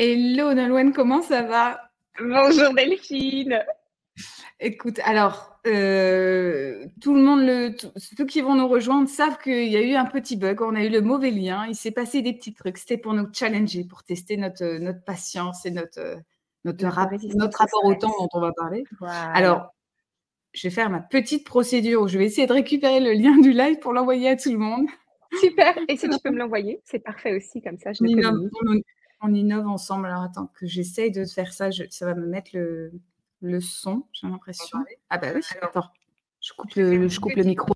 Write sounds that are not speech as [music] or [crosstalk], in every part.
Hello Nolwenn, comment ça va? Bonjour Delphine. Écoute, alors, euh, tout le monde, le, ceux qui vont nous rejoindre savent qu'il y a eu un petit bug, on a eu le mauvais lien, il s'est passé des petits trucs, c'était pour nous challenger, pour tester notre, notre patience et notre, notre, notre rapport au temps dont on va parler. Alors, je vais faire ma petite procédure où je vais essayer de récupérer le lien du live pour l'envoyer à tout le monde. Super, et si [laughs] tu peux me l'envoyer, c'est parfait aussi, comme ça je le on innove ensemble. Alors attends, que j'essaye de faire ça, ça va me mettre le, le son, j'ai l'impression. Ah bah oui, attends, je coupe le, je coupe le micro.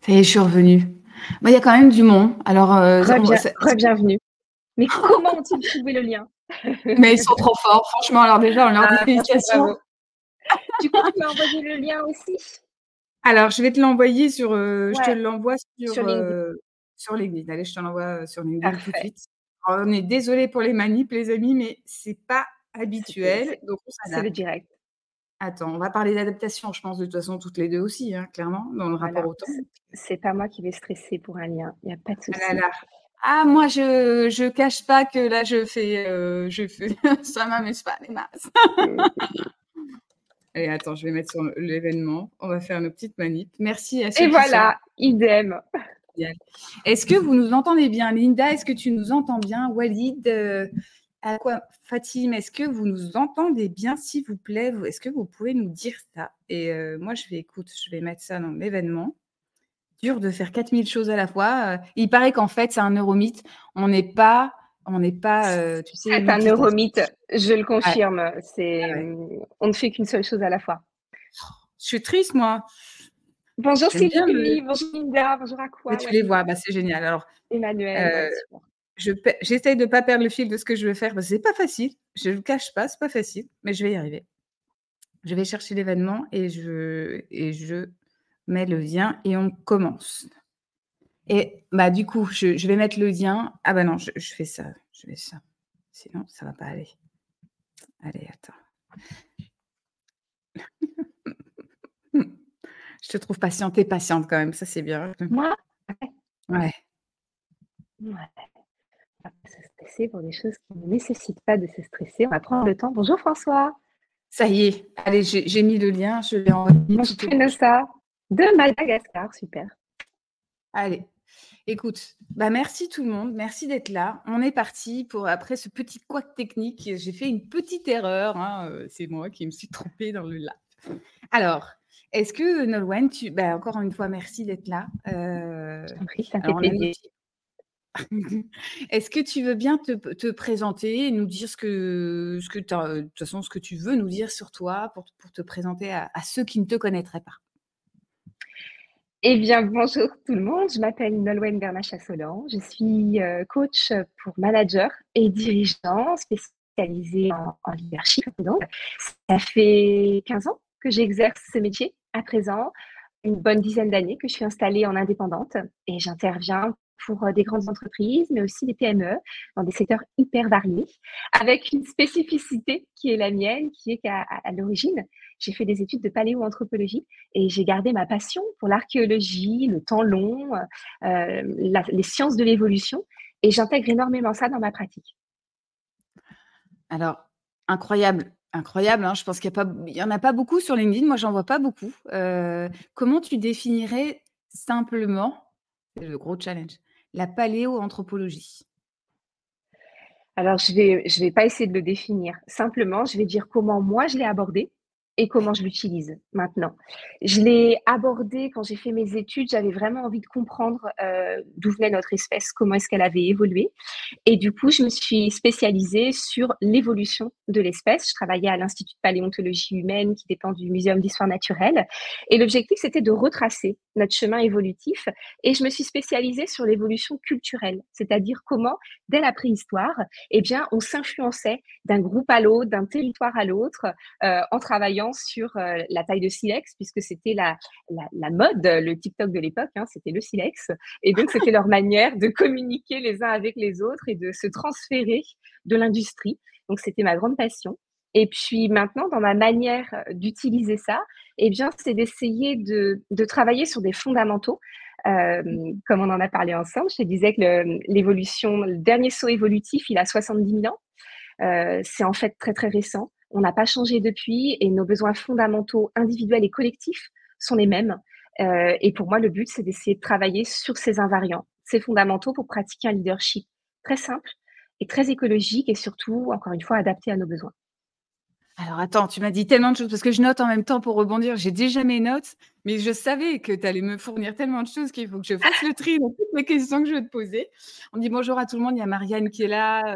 Ça y est, je suis revenue. Bah, il y a quand même du monde. Alors, euh, bienvenue. Mais [laughs] comment ont-ils trouvé le lien? Mais ils sont trop forts, franchement. Alors déjà, on leur ah, dit félicitations. Du coup, tu m'as envoyé le lien aussi? Alors, je vais te l'envoyer sur. Euh, je te l'envoie sur, sur, LinkedIn. Euh, sur LinkedIn. Allez, je te l'envoie sur LinkedIn tout de suite. on est désolé pour les manips, les amis, mais c'est pas habituel. Donc, c'est le direct. Attends, on va parler d'adaptation, je pense, de toute façon, toutes les deux aussi, hein, clairement, dans le rapport au temps. C'est pas moi qui vais stresser pour un lien, il n'y a pas de ah souci. Ah, moi, je je cache pas que là, je fais, euh, je fais [laughs] ça m'amuse pas les masses. [laughs] Allez, attends, je vais mettre sur l'événement. On va faire nos petites manips. Merci à ceux Et voilà, idem. Est-ce que vous nous entendez bien, Linda Est-ce que tu nous entends bien, Walid euh, à quoi, Fatim, est-ce que vous nous entendez bien, s'il vous plaît? Est-ce que vous pouvez nous dire ça? Et euh, moi, je vais, écoute, je vais mettre ça dans l'événement. Dur de faire 4000 choses à la fois. Euh, il paraît qu'en fait, c'est un neuromythe. On n'est pas, on n'est pas, euh, tu sais. C'est un neuromythe, je le confirme. C'est, on ne fait qu'une seule chose à la fois. Je suis triste, moi. Bonjour Sylvie, bonjour Linda, bonjour à quoi Tu les vois, bah, c'est génial. Alors, Emmanuel j'essaye de ne pas perdre le fil de ce que je veux faire parce que c'est pas facile. Je ne le cache pas, c'est pas facile, mais je vais y arriver. Je vais chercher l'événement et je, et je mets le lien et on commence. Et bah du coup, je, je vais mettre le lien. Ah bah non, je, je, fais ça. Je fais ça. Sinon, ça va pas aller. Allez, attends. [laughs] je te trouve patiente et patiente quand même. Ça, c'est bien. Moi? Ouais. Ouais se stresser pour des choses qui ne nécessitent pas de se stresser. On va prendre le temps. Bonjour François. Ça y est, allez, j'ai mis le lien, je l'ai envoyé. Je ça de Madagascar, super. Allez, écoute, bah merci tout le monde, merci d'être là. On est parti pour après ce petit couac technique. J'ai fait une petite erreur, hein, euh, c'est moi qui me suis trompée dans le live. Alors, est-ce que Nolwenn, tu, bah, encore une fois, merci d'être là. Euh, ça [laughs] Est-ce que tu veux bien te, présenter et nous dire ce que, de toute façon, ce que tu veux nous dire sur toi pour, te présenter à, ceux qui ne te connaîtraient pas? Eh bien, bonjour tout le monde. Je m'appelle Nolwenn Bernachat-Solan. Je suis euh, coach pour manager et dirigeant spécialisé en, leadership. Ça fait 15 ans que j'exerce ce métier à présent une bonne dizaine d'années que je suis installée en indépendante et j'interviens pour euh, des grandes entreprises, mais aussi des PME dans des secteurs hyper variés, avec une spécificité qui est la mienne, qui est qu'à l'origine, j'ai fait des études de paléoanthropologie et j'ai gardé ma passion pour l'archéologie, le temps long, euh, les sciences de l'évolution, et j'intègre énormément ça dans ma pratique. Alors, incroyable. Incroyable, hein. je pense qu'il n'y en a pas beaucoup sur LinkedIn, moi j'en vois pas beaucoup. Euh, comment tu définirais simplement, le gros challenge, la paléoanthropologie Alors, je ne vais, je vais pas essayer de le définir. Simplement, je vais dire comment moi je l'ai abordé et comment je l'utilise maintenant. Je l'ai abordé quand j'ai fait mes études, j'avais vraiment envie de comprendre euh, d'où venait notre espèce, comment est-ce qu'elle avait évolué. Et du coup, je me suis spécialisée sur l'évolution de l'espèce. Je travaillais à l'Institut de paléontologie humaine qui dépend du Muséum d'histoire naturelle. Et l'objectif, c'était de retracer notre chemin évolutif. Et je me suis spécialisée sur l'évolution culturelle, c'est-à-dire comment, dès la préhistoire, eh bien, on s'influençait d'un groupe à l'autre, d'un territoire à l'autre, euh, en travaillant sur la taille de silex, puisque c'était la, la, mode, le TikTok de l'époque, hein, c'était le silex. Et donc, c'était leur manière de communiquer les uns avec les autres et de se transférer de l'industrie. Donc, c'était ma grande passion. Et puis maintenant, dans ma manière d'utiliser ça, eh bien, c'est d'essayer de, de, travailler sur des fondamentaux. Euh, comme on en a parlé ensemble, je disais que l'évolution, le, dernier saut évolutif, il a 70 000 ans. Euh, c'est en fait très très récent. On n'a pas changé depuis et nos besoins fondamentaux individuels et collectifs sont les mêmes. Euh, et pour moi, le but, c'est d'essayer de travailler sur ces invariants, ces fondamentaux pour pratiquer un leadership très simple et très écologique et surtout, encore une fois, adapté à nos besoins. Alors attends, tu m'as dit tellement de choses parce que je note en même temps pour rebondir. J'ai déjà mes notes, mais je savais que tu allais me fournir tellement de choses qu'il faut que je fasse le tri dans toutes les questions que je vais te poser. On dit bonjour à tout le monde. Il y a Marianne qui est là.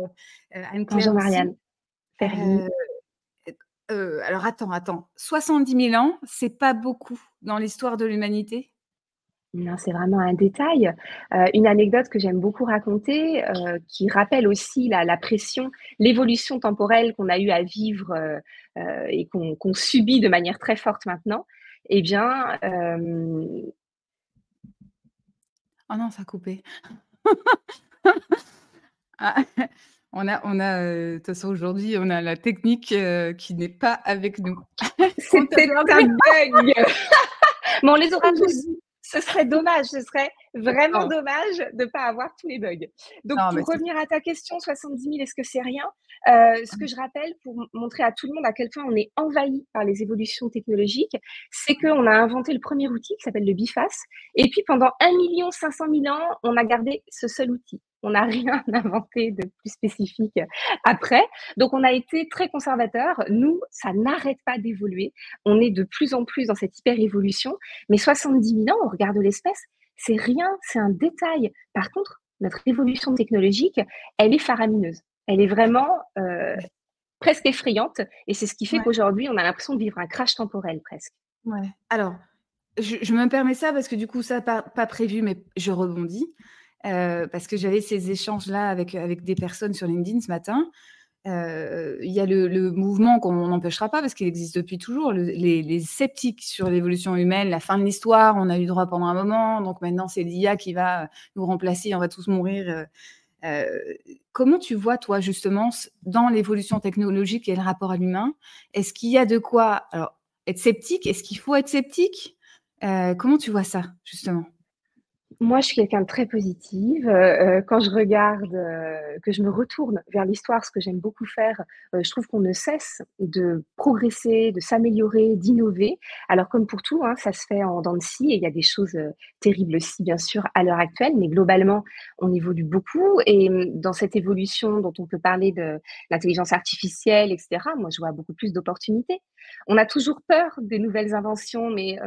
Euh, bonjour Marianne. Euh, euh, alors attends, attends. 70 000 ans, c'est pas beaucoup dans l'histoire de l'humanité? Non, c'est vraiment un détail. Euh, une anecdote que j'aime beaucoup raconter, euh, qui rappelle aussi la, pression, l'évolution temporelle qu'on a eu à vivre euh, et qu'on subit de manière très forte maintenant. Eh bien. Oh non, ça a coupé. [laughs] Ah, on a, on a, de toute façon, aujourd'hui, on a la technique qui n'est pas avec nous. [laughs] [laughs] C'était un bug. [laughs] bon, on les aura tous ce serait dommage, ce serait vraiment dommage de ne pas avoir tous les bugs. Donc, pour revenir à ta question, 70 000, est-ce que c'est rien? Euh, Ce que je rappelle pour montrer à tout le monde à quel point on est envahi par les évolutions technologiques, c'est qu'on a inventé le premier outil qui s'appelle le BIFAS. Et puis, pendant 1 500 000 ans, on a gardé ce seul outil. On n'a [laughs] rien inventé de plus spécifique après. Donc, on a été très conservateur. Nous, ça n'arrête pas d'évoluer. On est de plus en plus dans cette hyper-évolution. Mais 70 000 ans, on regarde l'espèce, c'est rien, c'est un détail. Par contre, notre évolution technologique, elle est faramineuse. Elle est vraiment euh, presque effrayante. Et c'est ce qui fait qu'aujourd'hui, on a l'impression de vivre un crash temporel presque. Ouais. Alors, je, me permets ça parce que du coup, ça pas, pas prévu, mais je rebondis. Euh, parce que j'avais ces échanges-là avec, avec des personnes sur LinkedIn ce matin. Euh, il y a le, mouvement qu'on n'empêchera pas parce qu'il existe depuis toujours, les, sceptiques sur l'évolution humaine, la fin de l'histoire, on a eu droit pendant un moment, donc maintenant c'est l'IA qui va nous remplacer, on va tous mourir. Euh, comment tu vois, toi, justement, dans l'évolution technologique et le rapport à l'humain Est-ce qu'il y a de quoi être sceptique? Est-ce qu'il faut être sceptique? Comment tu vois ça, justement? Moi, je suis quelqu'un de très positive. Euh, euh, quand je regarde, euh, que je me retourne vers l'histoire, ce que j'aime beaucoup faire, je trouve qu'on ne cesse de progresser, de s'améliorer, d'innover. Alors, comme pour tout, hein, ça se fait en dents de scie et il y a des choses terribles aussi, bien sûr, à l'heure actuelle, mais globalement, on évolue beaucoup. Et hum, dans cette évolution dont on peut parler de l'intelligence artificielle, etc., moi, je vois beaucoup plus d'opportunités. On a toujours peur des nouvelles inventions, mais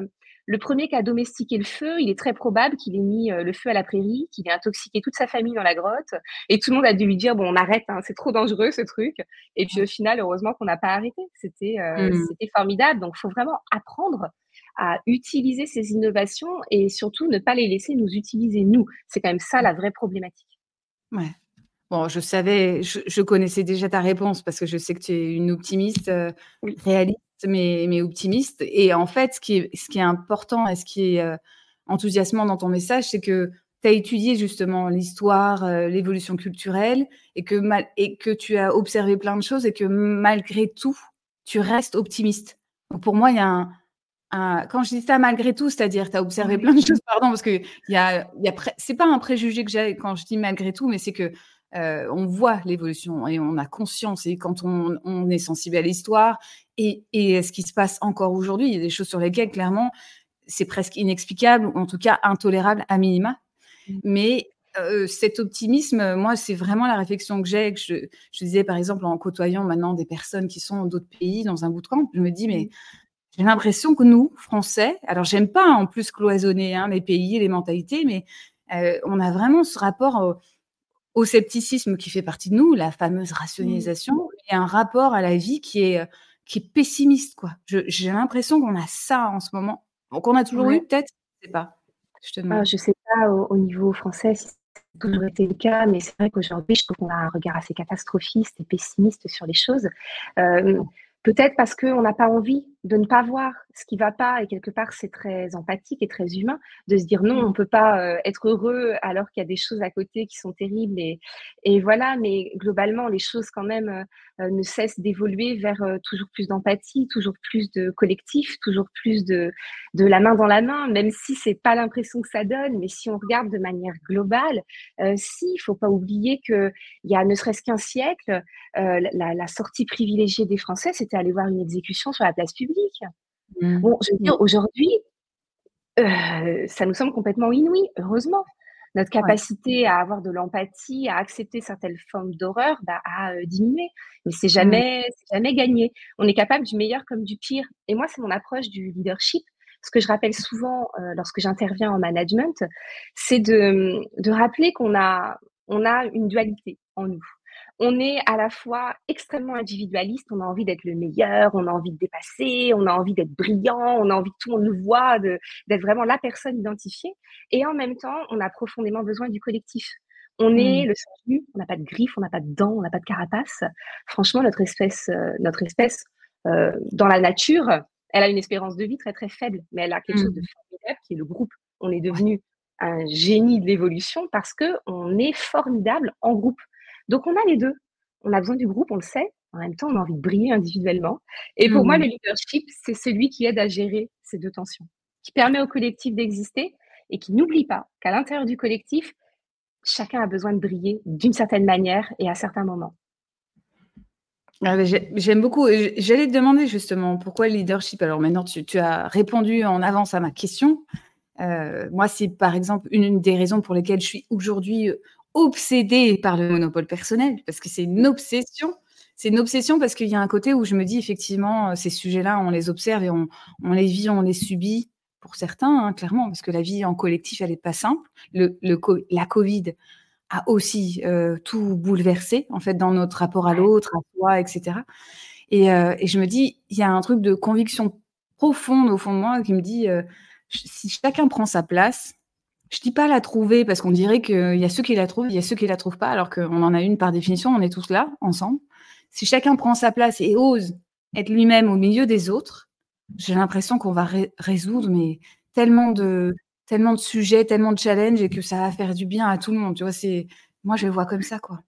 le premier qui a domestiqué le feu, il est très probable qu'il ait mis euh, le feu à la prairie, qu'il ait intoxiqué toute sa famille dans la grotte. Et tout le monde a dû lui dire, bon, on arrête, hein, c'est trop dangereux ce truc. Et puis au final, heureusement qu'on n'a pas arrêté. C'était euh, mmh. c'était formidable. Donc, il faut vraiment apprendre à utiliser ces innovations et surtout ne pas les laisser nous utiliser nous. C'est quand même ça la vraie problématique. Ouais. Bon, je savais, je, connaissais déjà ta réponse parce que je sais que tu es une optimiste euh, réaliste mais, optimiste. Et en fait, ce qui est, ce qui est important et ce qui est euh, enthousiasmant dans ton message, c'est que tu as étudié justement l'histoire, euh, l'évolution culturelle et que, mal, et que tu as observé plein de choses et que malgré tout, tu restes optimiste. pour moi, il y a un, quand je dis ça malgré tout, c'est-à-dire tu as observé plein de choses, pardon, parce que y a, y a c'est pas un préjugé que j'ai quand je dis malgré tout, mais c'est que euh, on voit l'évolution et on a conscience. Et quand on, est sensible à l'histoire et, ce qui se passe encore aujourd'hui, il y a des choses sur lesquelles, clairement, c'est presque inexplicable, ou en tout cas intolérable à minima. Mmh. Mais euh, cet optimisme, moi, c'est vraiment la réflexion que j'ai. Que je, disais, par exemple, en côtoyant maintenant des personnes qui sont d'autres pays dans un bout de camp, je me dis, mais mmh. j'ai l'impression que nous, Français, alors j'aime pas en plus cloisonner hein, les pays et les mentalités, mais euh, on a vraiment ce rapport au scepticisme qui fait partie de nous, la fameuse mmh. rationalisation, et un rapport à la vie qui est, qui est pessimiste. quoi. J'ai l'impression qu'on a ça en ce moment. Qu'on a toujours eu, peut-être, je sais pas. Je te ah, je sais pas au, niveau français si ça a toujours été le cas, mais c'est vrai qu'aujourd'hui, je trouve qu'on a un regard assez catastrophiste et pessimiste sur les choses. Euh, peut-être parce qu'on n'a pas envie de ne pas voir ce qui va pas et quelque part c'est très empathique et très humain de se dire non on peut pas euh, être heureux alors qu'il y a des choses à côté qui sont terribles et, et voilà. Mais globalement les choses quand même euh, ne cessent d'évoluer vers euh, toujours plus d'empathie toujours plus de collectif toujours plus de de la main dans la main. Même si c'est pas l'impression que ça donne mais si on regarde de manière globale si il faut pas oublier que il y a ne serait-ce qu'un siècle la, la sortie privilégiée des Français c'était aller voir une exécution sur la place publique Mmh. Bon, je veux dire, aujourd'hui, euh, ça nous semble complètement inouï, heureusement. Notre capacité à avoir de l'empathie, à accepter certaines formes d'horreur, bah, a euh, diminué. Mais c'est mmh. jamais, jamais gagné. On est capable du meilleur comme du pire. Et moi, c'est mon approche du leadership. Ce que je rappelle souvent euh, lorsque j'interviens en management, c'est de, de rappeler qu'on a, on a une dualité en nous on est à la fois extrêmement individualiste, on a envie d'être le meilleur, on a envie de dépasser, on a envie d'être brillant, on a envie que tout le monde nous voit, d'être vraiment la personne identifiée. Et en même temps, on a profondément besoin du collectif. On est mmh. le sang on n'a pas de griffes, on n'a pas de dents, on n'a pas de carapace. Franchement, notre espèce, euh, notre espèce euh, dans la nature, elle a une espérance de vie très très faible, mais elle a quelque chose de mmh. formidable qui est le groupe. On est devenu un génie de l'évolution parce que on est formidable en groupe. Donc, on a les deux. On a besoin du groupe, on le sait. En même temps, on a envie de briller individuellement. Et pour moi, mmh. le leadership, c'est celui qui aide à gérer ces deux tensions, qui permet au collectif d'exister et qui n'oublie pas qu'à l'intérieur du collectif, chacun a besoin de briller d'une certaine manière et à certains moments. Ah, j'aime beaucoup. J'allais te demander justement pourquoi le leadership? Alors maintenant, tu, as répondu en avance à ma question. Euh, moi, c'est par exemple une des raisons pour lesquelles je suis aujourd'hui obsédée par le monopole personnel, parce que c'est une obsession. C'est une obsession parce qu'il y a un côté où je me dis effectivement, euh, ces sujets-là, on les observe et on, les vit, on les subit pour certains, hein, clairement, parce que la vie en collectif, elle n'est pas simple. Le, la Covid a aussi euh, tout bouleversé, en fait, dans notre rapport à l'autre, à soi, etc. Euh, et, je me dis, il y a un truc de conviction profonde au fond de moi qui me dit, si chacun prend sa place, je dis pas la trouver parce qu'on dirait qu'il y a ceux qui la trouvent, il y a ceux qui la trouvent pas, alors qu'on en a une par définition, on est tous là, ensemble. Si chacun prend sa place et ose être lui-même au milieu des autres, j'ai l'impression qu'on va résoudre mais tellement de, tellement de sujets, tellement de challenges et que ça va faire du bien à tout le monde. Tu vois, c'est, moi, je le vois comme ça, quoi.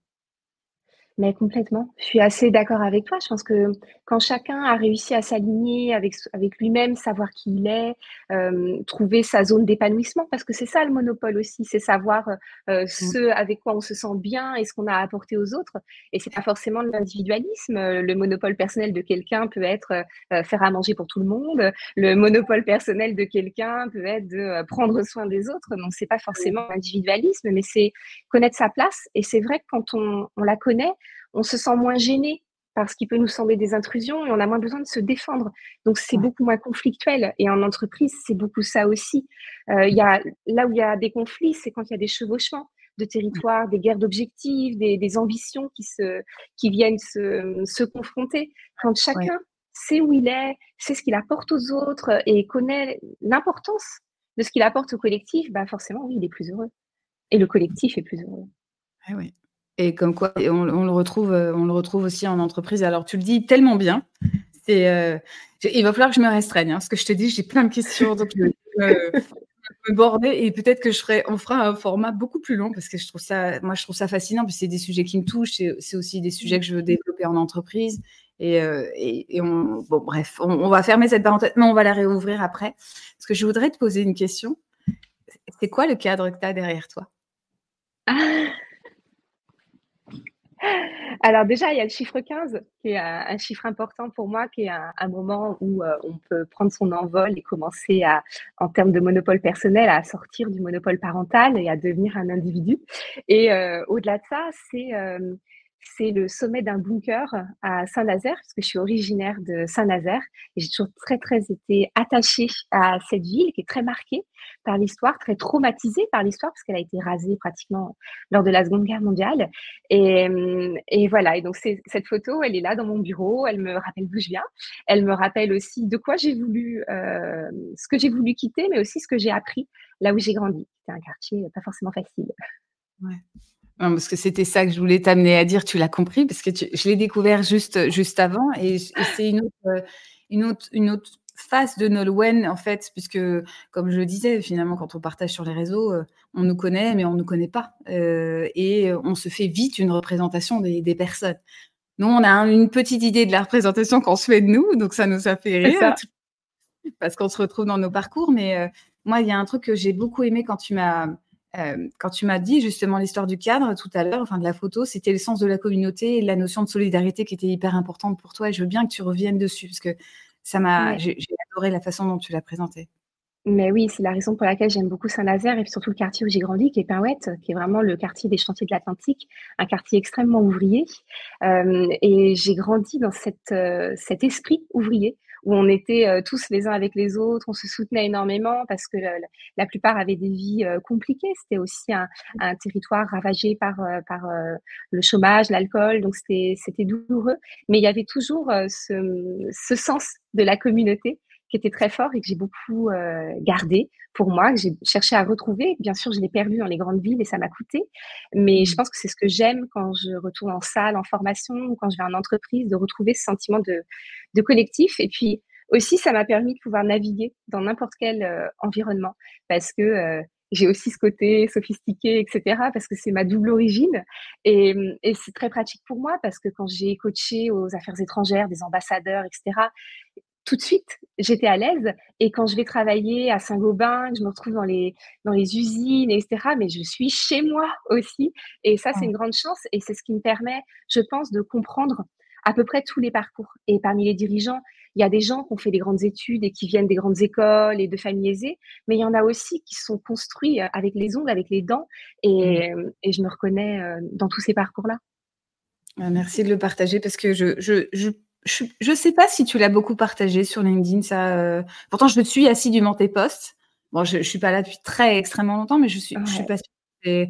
Mais complètement. Je suis assez d'accord avec toi. Je pense que quand chacun a réussi à s'aligner avec, avec lui-même, savoir qui il est, euh, trouver sa zone d'épanouissement, parce que c'est ça le monopole aussi, c'est savoir euh, mmh. ce avec quoi on se sent bien et ce qu'on a à apporter aux autres. Et c'est pas forcément l'individualisme. Le monopole personnel de quelqu'un peut être euh, faire à manger pour tout le monde. Le monopole personnel de quelqu'un peut être de prendre soin des autres. Donc c'est pas forcément l'individualisme, mais c'est connaître sa place. Et c'est vrai que quand on, on la connaît, on se sent moins gêné parce qu'il peut nous sembler des intrusions et on a moins besoin de se défendre. Donc c'est beaucoup moins conflictuel. Et en entreprise, c'est beaucoup ça aussi. Euh, y a, là où il y a des conflits, c'est quand il y a des chevauchements de territoires, des guerres d'objectifs, des, ambitions qui, se, qui viennent se, confronter. Quand chacun sait où il est, sait ce qu'il apporte aux autres et connaît l'importance de ce qu'il apporte au collectif, bah forcément, oui, il est plus heureux. Et le collectif est plus heureux. Ah oui. Et comme quoi, on, le retrouve, euh, on le retrouve aussi en entreprise. Alors, tu le dis tellement bien. C'est, euh, il va falloir que je me restreigne, hein, parce que je te dis, j'ai plein de questions, donc je vais me border et peut-être que je ferai, on fera un format beaucoup plus long parce que je trouve ça, moi, je trouve ça fascinant. C'est des sujets qui me touchent. C'est aussi des sujets que je veux développer en entreprise. Et, euh, et, on, bon, bref, on, va fermer cette parenthèse, mais on va la réouvrir après. Parce que je voudrais te poser une question. C'est quoi le cadre que tu as derrière toi? [laughs] alors déjà, il y a le chiffre 15, qui est un, chiffre important pour moi, qui est un, moment où euh, on peut prendre son envol et commencer à, en termes de monopole personnel, à sortir du monopole parental et à devenir un individu. Et euh, au-delà de ça, c'est euh, c'est le sommet d'un bunker à Saint-Nazaire, parce que je suis originaire de Saint-Nazaire et j'ai toujours très, très été attachée à cette ville qui est très marquée par l'histoire, très traumatisée par l'histoire, parce qu'elle a été rasée pratiquement lors de la Seconde Guerre mondiale. Et, voilà, et donc cette photo, elle est là dans mon bureau, elle me rappelle d'où je viens, elle me rappelle aussi de quoi j'ai voulu, euh, ce que j'ai voulu quitter, mais aussi ce que j'ai appris là où j'ai grandi. C'était un quartier pas forcément facile. Ouais parce que c'était ça que je voulais t'amener à dire, tu l'as compris, parce que je l'ai découvert juste, juste avant, et, c'est une autre, une autre, une autre face de Nolwenn, en fait, puisque, comme je le disais, finalement, quand on partage sur les réseaux, euh, on nous connaît, mais on ne nous connaît pas. Euh, et on se fait vite une représentation des, personnes. Nous, on a une petite idée de la représentation qu'on se fait de nous, donc ça nous a fait rire, parce qu'on se retrouve dans nos parcours. Mais euh, moi, il y a un truc que j'ai beaucoup aimé quand tu m'as quand tu m'as dit justement l'histoire du cadre tout à l'heure, enfin de la photo, c'était le sens de la communauté et la notion de solidarité qui était hyper importante pour toi. Et je veux bien que tu reviennes dessus parce que ça m'a, j'ai adoré la façon dont tu l'as présenté. Mais oui, c'est la raison pour laquelle j'aime beaucoup Saint-Nazaire et surtout le quartier où j'ai grandi, qui est Pinouette, qui est vraiment le quartier des chantiers de l'Atlantique, un quartier extrêmement ouvrier. Euh, et j'ai grandi dans cette, euh, cet esprit ouvrier où on était euh, tous les uns avec les autres, on se soutenait énormément parce que la, plupart avaient des vies compliquées. C'était aussi un, territoire ravagé par, le chômage, l'alcool, donc c'était douloureux. Mais il y avait toujours ce sens de la communauté qui était très fort et que j'ai beaucoup euh, gardé pour moi, que j'ai cherché à retrouver. Bien sûr, je l'ai perdu dans les grandes villes et ça m'a coûté, mais je mmh. pense que c'est ce que j'aime quand je retourne en salle, en formation ou quand je vais en entreprise, de retrouver ce sentiment de, de collectif. Et puis aussi, ça m'a permis de pouvoir naviguer dans n'importe quel euh, environnement parce que euh, j'ai aussi ce côté sophistiqué, etc., parce que c'est ma double origine. Et, et c'est très pratique pour moi parce que quand j'ai coaché aux affaires étrangères, des ambassadeurs, etc., tout de suite, j'étais à l'aise. Et quand je vais travailler à Saint-Gobain, je me retrouve dans les, dans les usines, etc., mais je suis chez moi aussi. Et ça, c'est une grande chance. Et c'est ce qui me permet, je pense, de comprendre à peu près tous les parcours. Et parmi les dirigeants, il y a des gens qui ont fait des grandes études et qui viennent des grandes écoles et de familles aisées, mais il y en a aussi qui sont construits euh, avec les ongles, avec les dents. Et, mmh. et je me reconnais euh, dans tous ces parcours-là. Ah, merci de le partager parce que je, je, je je ne sais pas si tu l'as beaucoup partagé sur LinkedIn. Ça, euh, Pourtant, je me suis assidûment tes posts. Bon, je ne suis pas là depuis très extrêmement longtemps, mais je suis, je suis pas sûre.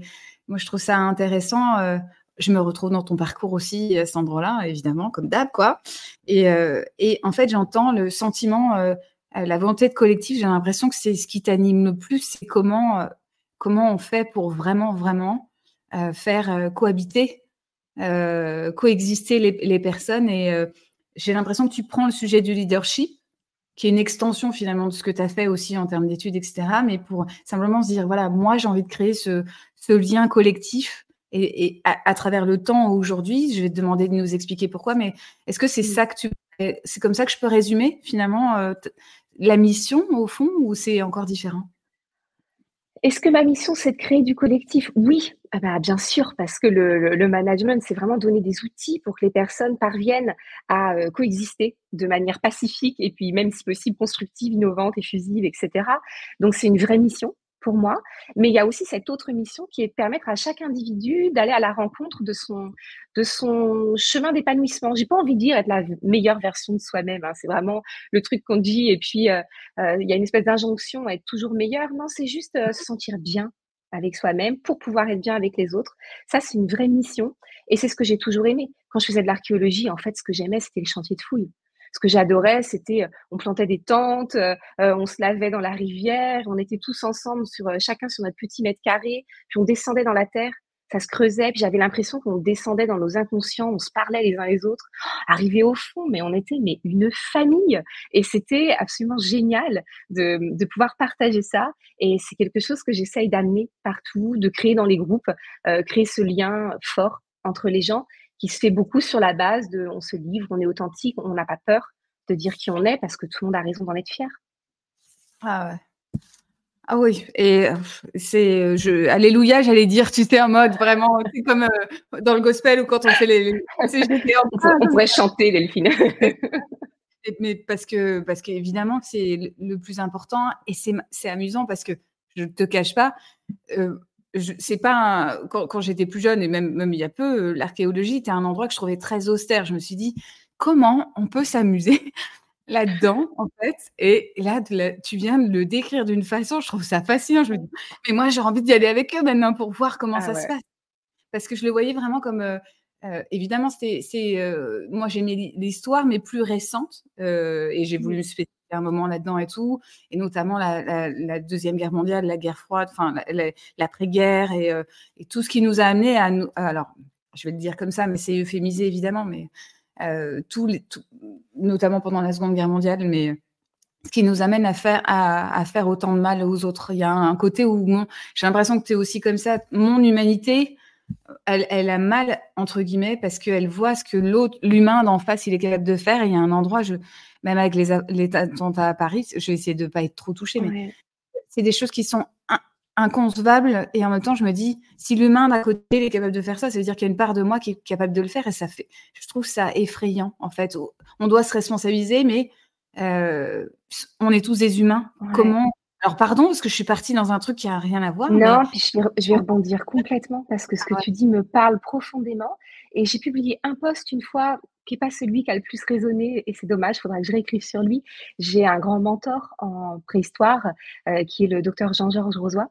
moi, je trouve ça intéressant. Euh, je me retrouve dans ton parcours aussi à cet endroit-là, évidemment, comme d'hab, quoi. Et, euh, et, en fait, j'entends le sentiment, la volonté de collectif. J'ai l'impression que c'est ce qui t'anime le plus. C'est comment, comment on fait pour vraiment, vraiment faire cohabiter, coexister les, les personnes et j'ai l'impression que tu prends le sujet du leadership, qui est une extension finalement de ce que tu as fait aussi en termes d'études, etc., mais pour simplement se dire, voilà, moi j'ai envie de créer ce, lien collectif et, à, travers le temps aujourd'hui, je vais te demander de nous expliquer pourquoi, mais est-ce que c'est ça que tu... C'est comme ça que je peux résumer finalement euh, la mission au fond ou c'est encore différent? Est-ce que ma mission, c'est de créer du collectif? Oui, ah bah, bien sûr, parce que le, management, c'est vraiment donner des outils pour que les personnes parviennent à euh, coexister de manière pacifique et puis même si possible constructive, innovante, effusive, etc. Donc c'est une vraie mission pour moi. Mais il y a aussi cette autre mission qui est de permettre à chaque individu d'aller à la rencontre de son, de son chemin d'épanouissement. J'ai pas envie de dire être la meilleure version de soi-même. Hein. C'est vraiment le truc qu'on dit. Et puis, euh, euh, il y a une espèce d'injonction à être toujours meilleur. Non, c'est juste euh, se sentir bien avec soi-même pour pouvoir être bien avec les autres. Ça, c'est une vraie mission. Et c'est ce que j'ai toujours aimé. Quand je faisais de l'archéologie, en fait, ce que j'aimais, c'était le chantier de fouille ce que j'adorais, c'était euh, on plantait des tentes, euh, euh, on se lavait dans la rivière, on était tous ensemble sur chacun sur notre petit mètre carré, puis on descendait dans la terre, ça se creusait, puis j'avais l'impression qu'on descendait dans nos inconscients, on se parlait les uns les autres, arrivé au fond, mais on était mais une famille. Et c'était absolument génial de pouvoir partager ça. Et c'est quelque chose que j'essaye d'amener partout, de créer dans les groupes, créer ce lien fort entre les gens qui se fait beaucoup sur la base de on se livre, on est authentique, on n'a pas peur de dire qui on est parce que tout le monde a raison d'en être fier. Ah ouais. Ah oui, et c'est, je, alléluia, j'allais dire, tu sais, en mode vraiment, c'est comme euh, dans le gospel ou quand on fait les, on, [laughs] pourrait chanter, Delphine. Mais parce que, parce qu'évidemment, c'est le plus important et c'est amusant parce que je ne te cache pas, euh, c'est pas quand, j'étais plus jeune et même, même il y a peu, l'archéologie était un endroit que je trouvais très austère. Je me suis dit comment on peut s'amuser [laughs] là-dedans en fait? Et là, tu viens de le décrire d'une façon, je trouve ça fascinant. Je me dis mais moi j'ai envie d'y aller avec eux maintenant pour voir comment ah ça se passe parce que je le voyais vraiment comme euh, euh, évidemment c'est euh, moi j'aimais l'histoire mais plus récente et j'ai voulu me spécialiser un moment là-dedans et tout, et notamment la, Deuxième Guerre mondiale, la guerre froide, enfin l'après-guerre euh, et, tout ce qui nous a amené à nous. Alors, je vais le dire comme ça, mais c'est euphémisé évidemment, mais tous les, notamment pendant la Seconde Guerre mondiale, mais ce qui nous amène à faire, à, faire autant de mal aux autres. Il y a un côté où j'ai l'impression que tu es aussi comme ça. Mon humanité, elle, a mal, entre guillemets, parce qu'elle voit ce que l'humain d'en face, il est capable de faire. il y a un endroit, je, même avec les, les attentats à Paris, je vais essayer de ne pas être trop touchée, mais c'est des choses qui sont inconcevables. Et en même temps, je me dis, si l'humain d'à côté est capable de faire ça, ça veut dire qu'il y a une part de moi qui est capable de le faire. Et ça fait, je trouve ça effrayant, en fait. On doit se responsabiliser, mais euh, on est tous des humains. Comment alors pardon, parce que je suis partie dans un truc qui a rien à voir. Non, puis je vais, rebondir complètement parce que ce que tu dis me parle profondément. Et j'ai publié un post une fois qui n'est pas celui qui a le plus résonné, et c'est dommage, il faudra que je réécrive sur lui. J'ai un grand mentor en préhistoire, euh, qui est le docteur Jean-Georges Rosoy,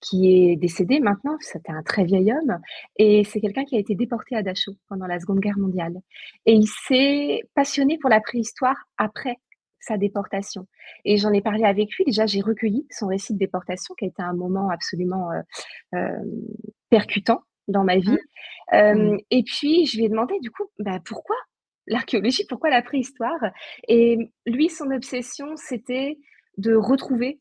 qui est décédé maintenant, c'était un très vieil homme, et c'est quelqu'un qui a été déporté à Dachau pendant la Seconde Guerre mondiale. Et il s'est passionné pour la préhistoire après sa déportation. Et j'en ai parlé avec lui. Déjà, j'ai recueilli son récit de déportation, qui a été un moment absolument euh, euh, percutant dans ma vie. Mmh. Euh, mmh. Et puis, je lui ai demandé, du coup, bah, pourquoi l'archéologie, pourquoi la préhistoire? Et lui, son obsession, c'était de retrouver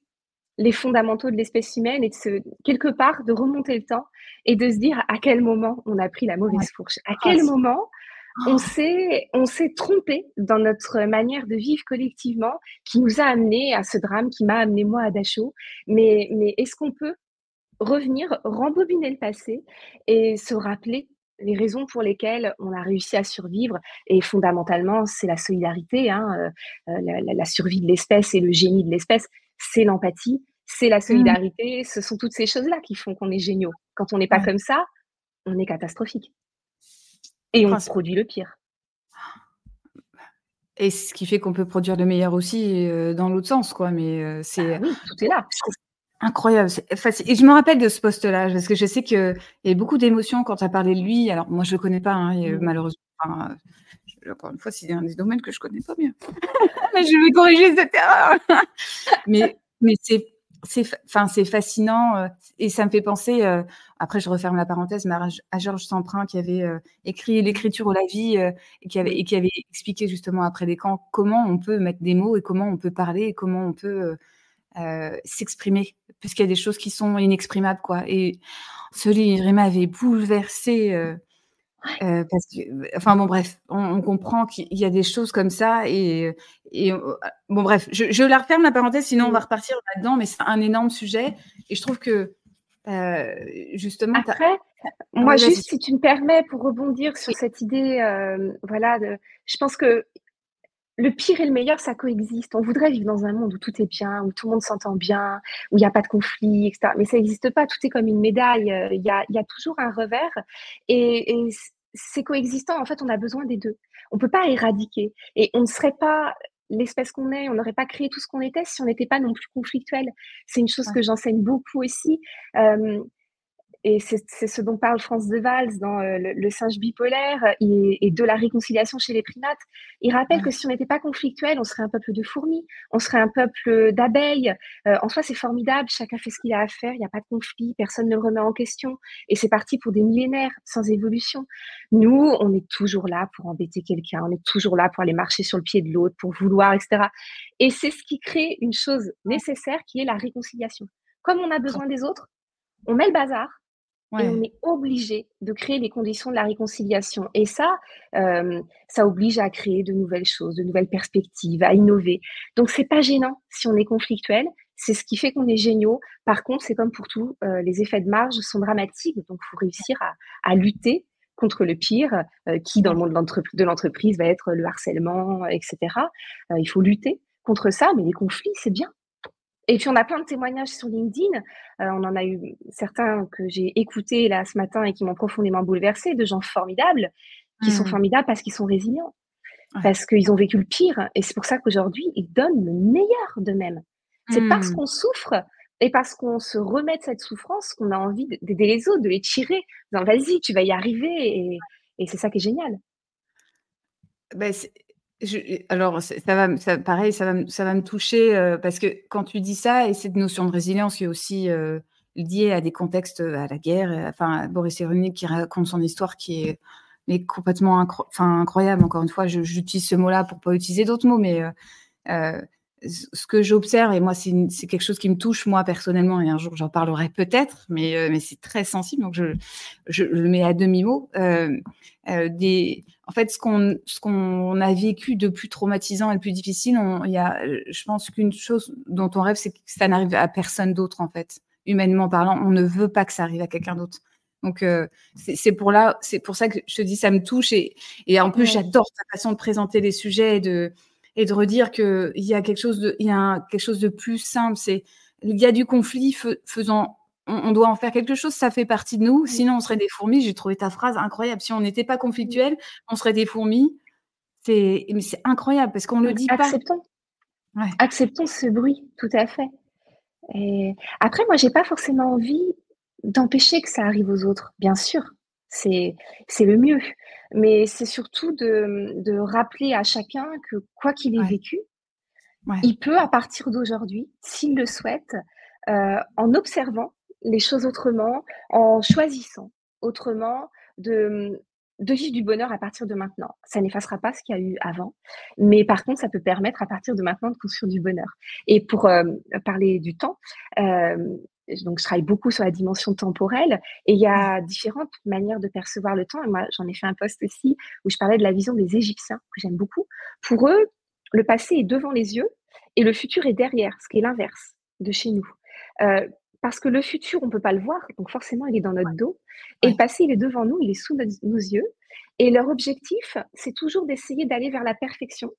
les fondamentaux de l'espèce humaine et de se, quelque part de remonter le temps et de se dire à quel moment on a pris la mauvaise fourche, à ah, quel moment on oh. s'est, on s'est trompé dans notre manière de vivre collectivement qui nous a amené à ce drame, qui m'a amené moi à Dachau? Mais, mais est-ce qu'on peut revenir, rembobiner le passé et se rappeler les raisons pour lesquelles on a réussi à survivre et fondamentalement c'est la solidarité, hein, euh, euh, la, survie de l'espèce et le génie de l'espèce, c'est l'empathie, c'est la mmh. solidarité, ce sont toutes ces choses-là qui font qu'on est géniaux. Quand on n'est pas comme ça, on est catastrophique. Et on produit le pire. Et ce qui fait qu'on peut produire le meilleur aussi euh, dans l'autre sens, quoi. Mais euh, c'est ah oui, tout est là. Incroyable. Et je me rappelle de ce poste-là, parce que je sais qu'il y a beaucoup d'émotions quand tu as parlé de lui. Alors, moi, je ne le connais pas, hein, mmh. malheureusement. encore une fois, c'est un des domaines que je ne connais pas bien. [laughs] mais je vais corriger cette erreur. [laughs] mais mais c'est c'est enfin c'est fascinant euh, et ça me fait penser euh, après je referme la parenthèse mais à, Georges Semprin qui avait euh, écrit l'écriture ou la vie et qui avait et qui avait expliqué justement après les camps comment on peut mettre des mots et comment on peut parler et comment on peut s'exprimer puisqu'il y a des choses qui sont inexprimables quoi. Et ce livre m'avait bouleversé euh, parce que, enfin bon, bref, on, comprend qu'il y a des choses comme ça et, et bon, bref, je, la referme la parenthèse, sinon on va repartir là-dedans, mais c'est un énorme sujet et je trouve que euh, justement. Après, moi, juste si tu me permets pour rebondir sur cette idée, euh, voilà, de, je pense que le pire et le meilleur, ça coexiste. On voudrait vivre dans un monde où tout est bien, où tout le monde s'entend bien, où il n'y a pas de conflit, etc. Mais ça n'existe pas. Tout est comme une médaille. Il y a, y a toujours un revers. Et, et c'est coexistant. En fait, on a besoin des deux. On ne peut pas éradiquer. Et on ne serait pas l'espèce qu'on est, on n'aurait pas créé tout ce qu'on était si on n'était pas non plus conflictuel. C'est une chose que j'enseigne beaucoup aussi. Euh, et c'est ce dont parle France de Valls dans euh, le, singe bipolaire et, de la réconciliation chez les primates. Il rappelle que si on n'était pas conflictuel, on serait un peuple de fourmis, on serait un peuple d'abeilles. Euh, en soi, c'est formidable, chacun fait ce qu'il a à faire, il n'y a pas de conflit, personne ne le remet en question. Et c'est parti pour des millénaires sans évolution. Nous, on est toujours là pour embêter quelqu'un, on est toujours là pour aller marcher sur le pied de l'autre, pour vouloir, etc. Et c'est ce qui crée une chose nécessaire qui est la réconciliation. Comme on a besoin des autres, on met le bazar, et on est obligé de créer les conditions de la réconciliation. Et ça, euh, ça oblige à créer de nouvelles choses, de nouvelles perspectives, à innover. Donc, c'est pas gênant si on est conflictuel. C'est ce qui fait qu'on est géniaux. Par contre, c'est comme pour tout, euh, les effets de marge sont dramatiques. Donc, il faut réussir à, à, lutter contre le pire, euh, qui dans le monde de l'entreprise va être le harcèlement, etc. il faut lutter contre ça, mais les conflits, c'est bien. Et puis, on a plein de témoignages sur LinkedIn. Euh, on en a eu certains que j'ai écoutés là ce matin et qui m'ont profondément bouleversée, de gens formidables, qui sont mmh. formidables parce qu'ils sont résilients, parce qu'ils ont vécu le pire. Et c'est pour ça qu'aujourd'hui, ils donnent le meilleur d'eux-mêmes. C'est parce mmh. qu'on souffre et parce qu'on se remet de cette souffrance qu'on a envie d'aider les autres, de les tirer. Vas-y, tu vas y arriver. Et, et c'est ça qui est génial. Ben, alors, ça va, ça, pareil, ça va, ça va me toucher euh, parce que quand tu dis ça, et cette notion de résilience qui est aussi euh, liée à des contextes, à la guerre, enfin, Boris Cyrulnik qui raconte son histoire qui est complètement incroyable. Encore une fois, j'utilise ce mot-là pour pas utiliser d'autres mots, mais ce que j'observe, et moi, c'est quelque chose qui me touche, moi, personnellement, et un jour, j'en parlerai peut-être, mais, euh, mais c'est très sensible, donc je, je, le mets à demi-mot. Euh, euh, des, en fait, ce qu'on a vécu de plus traumatisant et de plus difficile, il y a, je pense qu'une chose dont on rêve, c'est que ça n'arrive à personne d'autre, en fait. Humainement parlant, on ne veut pas que ça arrive à quelqu'un d'autre. Donc, c'est pour là, c'est pour ça que je te dis, ça me touche, et, et en plus, j'adore ta façon de présenter les sujets et de et de redire qu'il y a quelque chose de, il y a quelque chose de plus simple. C'est il y a du conflit, faisant, on, doit en faire quelque chose. Ça fait partie de nous. Sinon, on serait des fourmis. J'ai trouvé ta phrase incroyable. Si on n'était pas conflictuel, on serait des fourmis. C'est, c'est incroyable parce qu'on le dit Acceptons. pas. Acceptons ce bruit, tout à fait. Et après, moi, j'ai pas forcément envie d'empêcher que ça arrive aux autres, bien sûr. C'est, c'est le mieux. Mais c'est surtout de, de, rappeler à chacun que quoi qu'il ait vécu, il peut, à partir d'aujourd'hui, s'il le souhaite, euh, en observant les choses autrement, en choisissant autrement, de, de vivre du bonheur à partir de maintenant. Ça n'effacera pas ce qu'il y a eu avant, mais par contre, ça peut permettre à partir de maintenant de construire du bonheur. Et pour euh, parler du temps, euh, donc je travaille beaucoup sur la dimension temporelle et il y a différentes manières de percevoir le temps. Et moi, j'en ai fait un post aussi où je parlais de la vision des Égyptiens que j'aime beaucoup. Pour eux, le passé est devant les yeux et le futur est derrière, ce qui est l'inverse de chez nous. Euh, parce que le futur, on ne peut pas le voir, donc forcément, il est dans notre dos. Et le passé, il est devant nous, il est sous nos yeux. Et leur objectif, c'est toujours d'essayer d'aller vers la perfection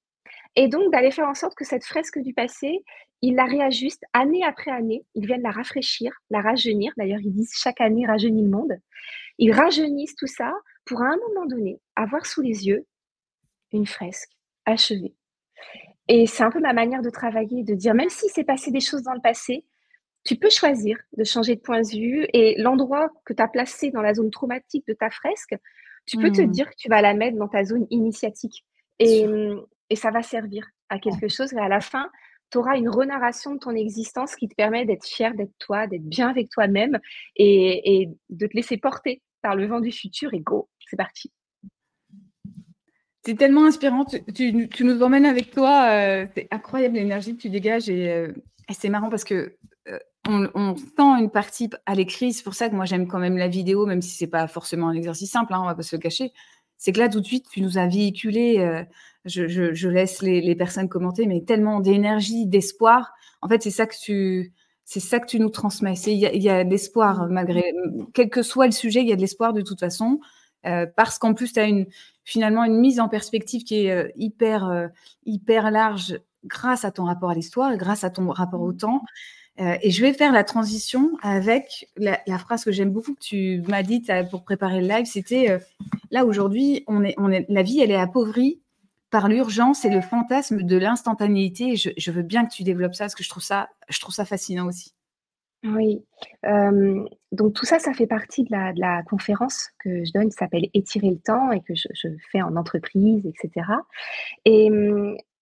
et donc d'aller faire en sorte que cette fresque du passé, ils la réajustent année après année. Ils viennent la rafraîchir, la rajeunir. D'ailleurs, ils disent chaque année rajeunit le monde. Ils rajeunissent tout ça pour à un moment donné avoir sous les yeux une fresque achevée. Et c'est un peu ma manière de travailler, de dire même si s'est passé des choses dans le passé, tu peux choisir de changer de point de vue et l'endroit que tu as placé dans la zone traumatique de ta fresque, tu peux te mmh. dire que tu vas la mettre dans ta zone initiatique. Et, et ça va servir à quelque chose. Et à la fin, tu auras une renarration de ton existence qui te permet d'être fier d'être toi, d'être bien avec toi-même et, de te laisser porter par le vent du futur. Et go, c'est parti. C'est tellement inspirant. Tu, nous emmènes avec toi. Euh, c'est incroyable l'énergie que tu dégages. Et, euh, c'est marrant parce que euh, on, sent une partie à l'écrit. C'est pour ça que moi, j'aime quand même la vidéo, même si c'est pas forcément un exercice simple. Hein, on va pas se le cacher. C'est que là, tout de suite, tu nous as véhiculé je, laisse les, personnes commenter, mais tellement d'énergie, d'espoir. En fait, c'est ça que tu, c'est ça que tu nous transmets. Il y a, de l'espoir, mmh. malgré, quel que soit le sujet, il y a de l'espoir de toute façon. Euh, parce qu'en plus, tu as une, finalement une mise en perspective qui est euh, hyper, euh, hyper large grâce à ton rapport à l'histoire grâce à ton rapport au mmh. Temps. et je vais faire la transition avec la, phrase que j'aime beaucoup que tu m'as dite pour préparer le live. C'était là aujourd'hui, on est, la vie, elle est appauvrie par l'urgence et le fantasme de l'instantanéité. Je, veux bien que tu développes ça parce que je trouve ça, je trouve ça fascinant aussi. Oui, donc tout ça, ça fait partie de la, conférence que je donne, qui s'appelle Étirer le temps et que je, fais en entreprise, etc. Et,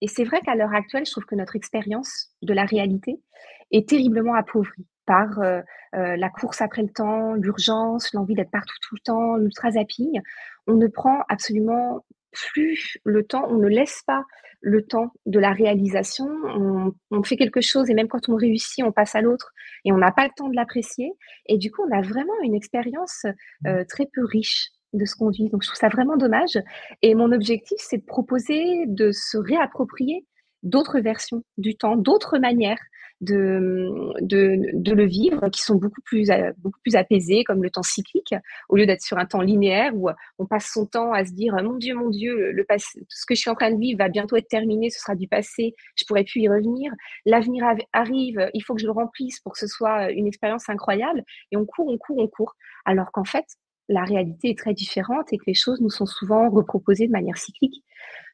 et c'est vrai qu'à l'heure actuelle, je trouve que notre expérience de la réalité est terriblement appauvrie par la course après le temps, l'urgence, l'envie d'être partout tout le temps, l'ultra zapping. On ne prend absolument plus le temps, on ne laisse pas le temps de la réalisation. On, fait quelque chose et même quand on réussit, on passe à l'autre et on n'a pas le temps de l'apprécier. Et du coup, on a vraiment une expérience euh, très peu riche de ce qu'on vit. Donc, je trouve ça vraiment dommage. Et mon objectif, c'est de proposer de se réapproprier d'autres versions du temps, d'autres manières de, de, le vivre, qui sont beaucoup plus, euh, beaucoup plus apaisés, comme le temps cyclique, au lieu d'être sur un temps linéaire où on passe son temps à se dire Mon Dieu, mon Dieu, le passé, tout ce que je suis en train de vivre va bientôt être terminé, ce sera du passé, je pourrai plus y revenir. L'avenir arrive, il faut que je le remplisse pour que ce soit une expérience incroyable. Et on court, on court, on court. Alors qu'en fait, la réalité est très différente et que les choses nous sont souvent reproposées de manière cyclique.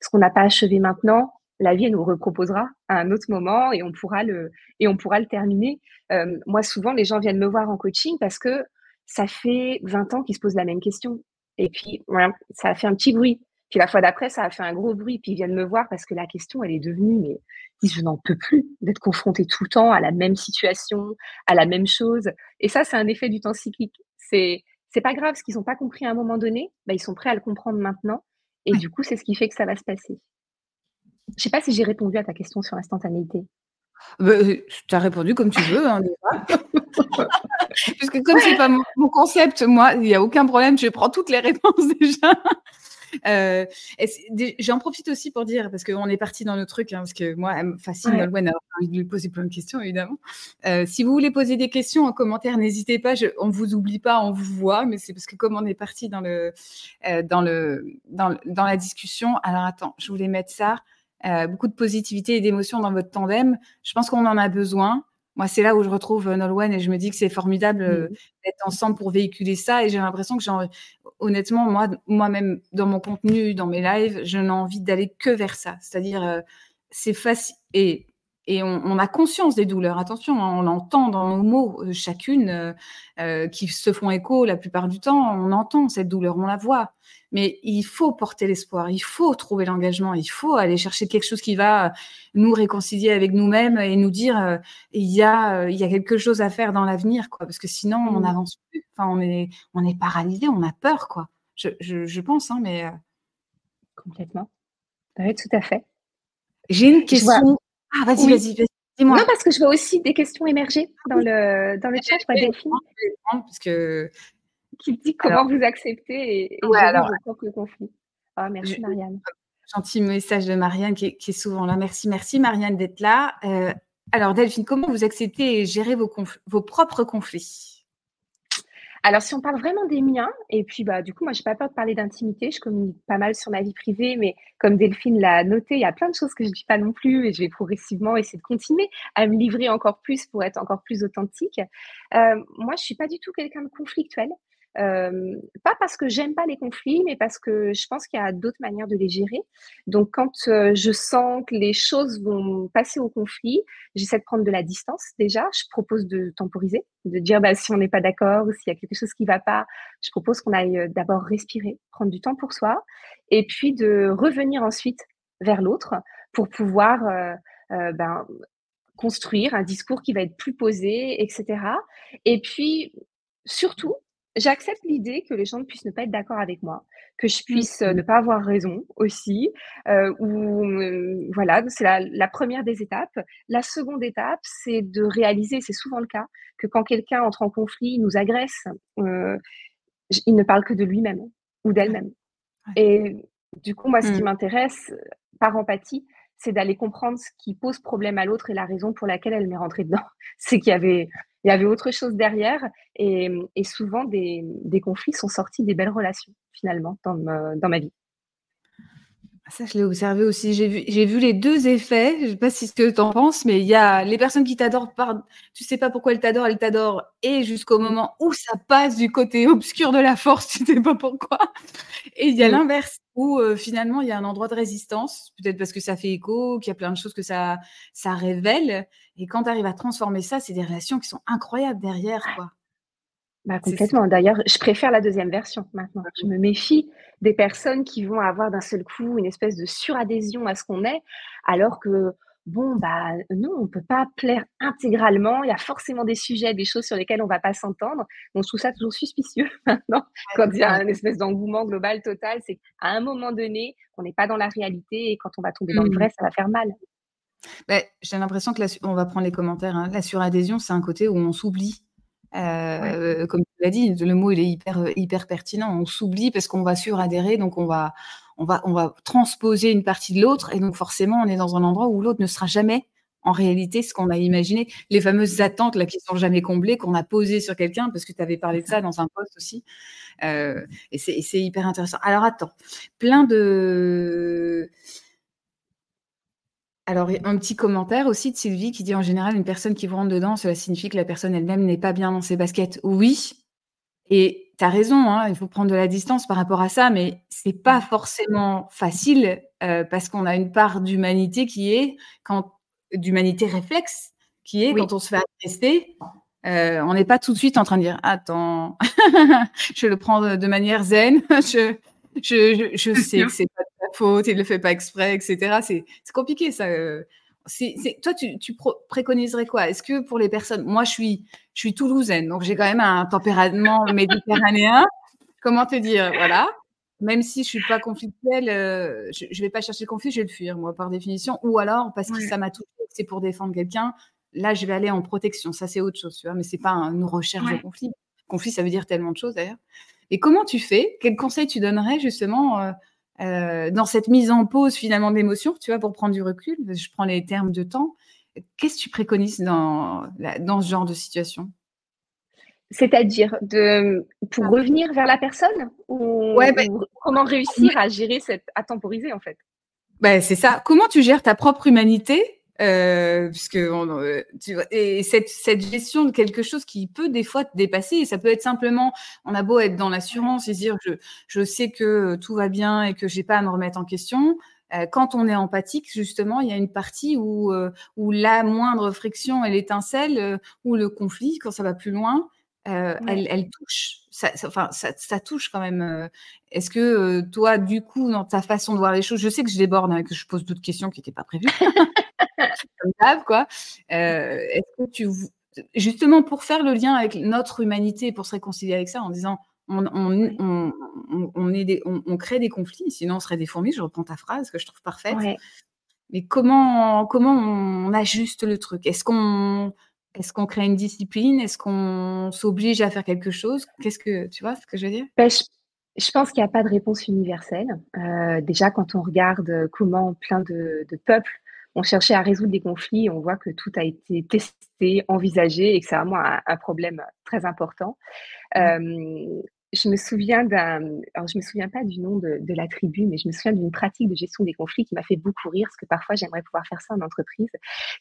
Ce qu'on n'a pas achevé maintenant, la vie nous reproposera à un autre moment et on pourra le, et on pourra le terminer. Euh, moi, souvent, les gens viennent me voir en coaching parce que ça fait 20 ans qu'ils se posent la même question. Et puis, voilà, ça a fait un petit bruit. Puis la fois d'après, ça a fait un gros bruit. Puis ils viennent me voir parce que la question, elle est devenue, mais je n'en peux plus d'être confronté tout le temps à la même situation, à la même chose. Et ça, c'est un effet du temps cyclique. C'est c'est pas grave, ce qu'ils n'ont pas compris à un moment donné, bah, ils sont prêts à le comprendre maintenant. Et du coup, c'est ce qui fait que ça va se passer. Je sais pas si j'ai répondu à ta question sur l'instantanéité. Bah, tu as répondu comme tu veux, hein, [laughs] Parce que comme c'est pas mon, concept, moi, il n'y a aucun problème, je prends toutes les réponses [laughs] déjà. Euh, J'en profite aussi pour dire, parce qu'on est parti dans le truc, hein, parce que moi, elle me fascine ouais. Nolwenn, envie de lui poser plein de questions, évidemment. Euh, si vous voulez poser des questions en commentaire, n'hésitez pas, je, on ne vous oublie pas, on vous voit, mais c'est parce que comme on est parti dans, le, euh, dans, le, dans, dans la discussion, alors attends, je voulais mettre ça. Euh, beaucoup de positivité et d'émotion dans votre tandem. Je pense qu'on en a besoin. Moi, c'est là où je retrouve euh, Nolwenn et je me dis que c'est formidable euh, mmh. d'être ensemble pour véhiculer ça. Et j'ai l'impression que, honnêtement, moi, moi-même, dans mon contenu, dans mes lives, je n'ai envie d'aller que vers ça. C'est-à-dire, c'est facile. Et, et on, on, a conscience des douleurs. Attention, hein, on entend dans nos mots, chacune, euh, qui se font écho la plupart du temps, on entend cette douleur, on la voit. Mais il faut porter l'espoir, il faut trouver l'engagement, il faut aller chercher quelque chose qui va nous réconcilier avec nous-mêmes et nous dire euh, il y a il y a quelque chose à faire dans l'avenir quoi parce que sinon on mmh. n'avance plus. Enfin on est on est paralysé, on a peur quoi. Je, je, je pense hein mais euh complètement. Oui, tout à fait. J'ai une question. Ah vas-y oui. vas-y. Vas Dis-moi. Non, parce que je vois aussi des questions émerger dans le, dans le chat, je vois Delphine. Parce que qui dit comment alors, vous acceptez et, et ouais, alors, le conflit. Ah, merci Marianne. Gentil message de Marianne qui est, qui est, souvent là. Merci, merci Marianne d'être là. Euh, alors Delphine, comment vous acceptez et gérez vos, vos propres conflits? Alors, si on parle vraiment des miens, et puis bah, du coup, moi, j'ai pas peur de parler d'intimité, je communique pas mal sur ma vie privée, mais comme Delphine l'a noté, il y a plein de choses que je dis pas non plus, et je vais progressivement essayer de continuer à me livrer encore plus pour être encore plus authentique. Euh, moi, je suis pas du tout quelqu'un de conflictuel. Euh, pas parce que j'aime pas les conflits, mais parce que je pense qu'il y a d'autres manières de les gérer. Donc, quand je sens que les choses vont passer au conflit, j'essaie de prendre de la distance déjà. Je propose de temporiser, de dire bah, si on n'est pas d'accord ou s'il y a quelque chose qui va pas, je propose qu'on aille d'abord respirer, prendre du temps pour soi, et puis de revenir ensuite vers l'autre pour pouvoir ben, construire un discours qui va être plus posé, etc. Et puis, surtout, j'accepte l'idée que les gens ne puissent ne pas être d'accord avec moi, que je puisse mmh. ne pas avoir raison aussi, euh, ou euh, voilà, c'est la, la, première des étapes. La seconde étape, c'est de réaliser, c'est souvent le cas, que quand quelqu'un entre en conflit, nous agresse, euh, il ne parle que de lui-même ou d'elle-même. Et du coup, moi, ce mmh. qui m'intéresse, par empathie, c'est d'aller comprendre ce qui pose problème à l'autre et la raison pour laquelle elle m'est rentrée dedans. [laughs] C'est qu'il y avait il y avait autre chose derrière. Et, et souvent, des, des, conflits sont sortis des belles relations, finalement, dans, dans ma vie. Ça, je l'ai observé aussi. J'ai vu, j'ai vu les deux effets. Je ne sais pas si ce que tu en penses, mais il y a les personnes qui t'adorent, par... tu sais pas pourquoi elles t'adorent, elles t'adorent, et jusqu'au moment où ça passe du côté obscur de la force, [laughs] tu sais pas pourquoi. Et il y a l'inverse, où euh, finalement il y a un endroit de résistance, peut-être parce que ça fait écho, qu'il y a plein de choses que ça, ça révèle. Et quand tu arrives à transformer ça, c'est des relations qui sont incroyables derrière, quoi. Bah, complètement. D'ailleurs, je préfère la deuxième version maintenant. Je me méfie des personnes qui vont avoir d'un seul coup une espèce de suradhésion à ce qu'on est, alors que, bon, bah, non, on ne peut pas plaire intégralement. Il y a forcément des sujets, des choses sur lesquelles on ne va pas s'entendre. Donc, je trouve ça toujours suspicieux [laughs] maintenant. Quand il y a une espèce d'engouement global total, c'est qu'à un moment donné, on n'est pas dans la réalité et quand on va tomber dans le mmh. vrai, ça va faire mal. Bah, J'ai l'impression que la, on va prendre les commentaires. Hein. La suradhésion, c'est un côté où on s'oublie. Euh, ouais. Comme tu l'as dit, le mot il est hyper, hyper pertinent. On s'oublie parce qu'on va suradhérer, donc on va, on, va, on va transposer une partie de l'autre, et donc forcément on est dans un endroit où l'autre ne sera jamais en réalité ce qu'on a imaginé. Les fameuses attentes là, qui sont jamais comblées, qu'on a posées sur quelqu'un, parce que tu avais parlé de ça dans un post aussi. Euh, et c'est hyper intéressant. Alors attends, plein de alors, un petit commentaire aussi de Sylvie qui dit en général, une personne qui vous rentre dedans, cela signifie que la personne elle-même n'est pas bien dans ses baskets. Oui, et tu as raison, hein, il faut prendre de la distance par rapport à ça, mais c'est pas forcément facile euh, parce qu'on a une part d'humanité qui est, quand d'humanité réflexe, qui est oui. quand on se fait agresser, euh, on n'est pas tout de suite en train de dire Attends, [laughs] je le prends de, de manière zen, [laughs] je, je, je, je sais que c'est pas faute, il le fait pas exprès, etc. C'est compliqué ça. Euh, toi, tu, préconiserais quoi? Est-ce que pour les personnes, moi, je suis, je suis toulousaine, donc j'ai quand même un tempérament méditerranéen. Comment te dire? Voilà. Même si je suis pas conflictuelle, euh, je, ne vais pas chercher le conflit, je vais le fuir, moi, par définition. Ou alors parce que ça m'a touché, c'est pour défendre quelqu'un. Là, je vais aller en protection. Ça, c'est autre chose, tu vois. Mais c'est pas une recherche de conflit. Conflit, ça veut dire tellement de choses d'ailleurs. Et comment tu fais? Quel conseil tu donnerais justement euh, euh, dans cette mise en pause finalement d'émotions, tu vois, pour prendre du recul? Je prends les termes de temps. Qu'est-ce que tu préconises dans, dans ce genre de situation? C'est-à-dire de pour revenir vers la personne ou, ouais, bah, comment réussir à gérer cette à temporiser en fait? Ben, c'est ça. Comment tu gères ta propre humanité euh, puisque euh, tu vois, et cette, cette, gestion de quelque chose qui peut des fois te dépasser, et ça peut être simplement, on a beau être dans l'assurance et dire je, je sais que tout va bien et que j'ai pas à me remettre en question. Euh, quand on est empathique, justement, il y a une partie où, euh, où la moindre friction et l'étincelle, ou le conflit, quand ça va plus loin, elle, elle, touche. Ça, enfin, ça, ça, touche quand même. Est-ce que toi, du coup, dans ta façon de voir les choses, je sais que je déborde, hein, que je pose d'autres questions qui n'étaient pas prévues. Comme quoi. Euh, est-ce que tu, justement, pour faire le lien avec notre humanité, pour se réconcilier avec ça, en disant on, on, on, est des, crée des conflits, sinon on serait des fourmis, je reprends ta phrase que je trouve parfaite. Mais comment, comment on ajuste le truc? Est-ce qu'on est qu'on crée une discipline? Est-ce qu'on s'oblige à faire quelque chose? Qu'est-ce que tu vois ce que je veux dire? Ben, je, pense qu'il n'y a pas de réponse universelle. Euh, déjà, quand on regarde comment plein de, de peuples on cherchait à résoudre des conflits, on voit que tout a été testé, envisagé et que c'est vraiment un, un problème très important. Euh, je me souviens d'un, alors je me souviens pas du nom de, la tribu, mais je me souviens d'une pratique de gestion des conflits qui m'a fait beaucoup rire, parce que parfois j'aimerais pouvoir faire ça en entreprise.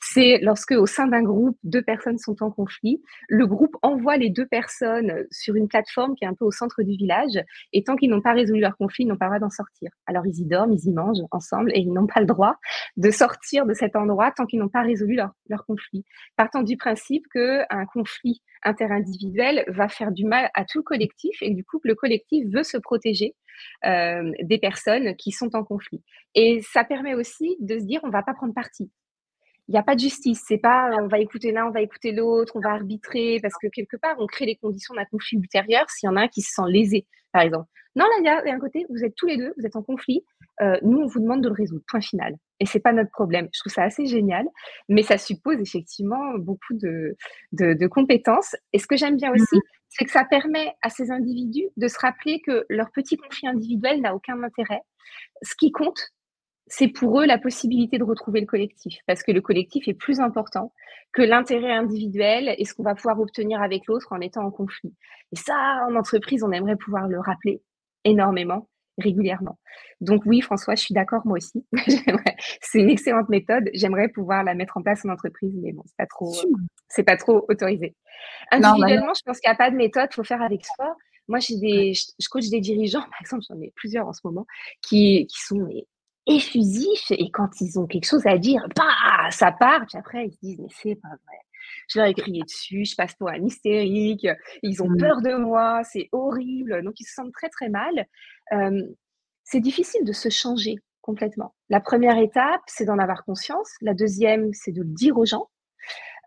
C'est lorsque au sein d'un groupe, deux personnes sont en conflit, le groupe envoie les deux personnes sur une plateforme qui est un peu au centre du village, et tant qu'ils n'ont pas résolu leur conflit, ils n'ont pas le droit d'en sortir. Alors ils y dorment, ils y mangent ensemble, et ils n'ont pas le droit de sortir de cet endroit tant qu'ils n'ont pas résolu leur, leur conflit. Partant du principe que un conflit interindividuel va faire du mal à tout le collectif et du coup le collectif veut se protéger euh, des personnes qui sont en conflit. Et ça permet aussi de se dire on va pas prendre parti. Il n'y a pas de justice. C'est pas on va écouter l'un, on va écouter l'autre, on va arbitrer parce que quelque part on crée les conditions d'un conflit ultérieur s'il y en a un qui se sent lésé, par exemple. Non, là, il y a un côté, vous êtes tous les deux, vous êtes en conflit. Euh, nous, on vous demande de le résoudre. Point final. Et c'est pas notre problème. Je trouve ça assez génial, mais ça suppose effectivement beaucoup de, de, compétences. Et ce que j'aime bien aussi, mmh. c'est que ça permet à ces individus de se rappeler que leur petit conflit individuel n'a aucun intérêt. Ce qui compte, c'est pour eux la possibilité de retrouver le collectif, parce que le collectif est plus important que l'intérêt individuel et ce qu'on va pouvoir obtenir avec l'autre en étant en conflit. Et ça, en entreprise, on aimerait pouvoir le rappeler énormément, régulièrement. Donc oui, François, je suis d'accord, moi aussi. [laughs] c'est une excellente méthode. J'aimerais pouvoir la mettre en place en entreprise, mais bon, c'est pas trop, c'est pas trop autorisé. Individuellement, je pense qu'il n'y a pas de méthode, il faut faire avec soi. Moi, j'ai des, je coach des dirigeants, [laughs] par exemple, j'en ai plusieurs en ce moment, qui, qui sont effusifs et quand ils ont quelque chose à dire, bah, ça part. Puis après, ils se disent, mais c'est pas vrai je leur ai crié dessus, je passe pour un hystérique, ils ont mmh. peur de moi, c'est horrible. Donc, ils se sentent très, très mal. c'est difficile de se changer complètement. La première étape, c'est d'en avoir conscience. La deuxième, c'est de le dire aux gens.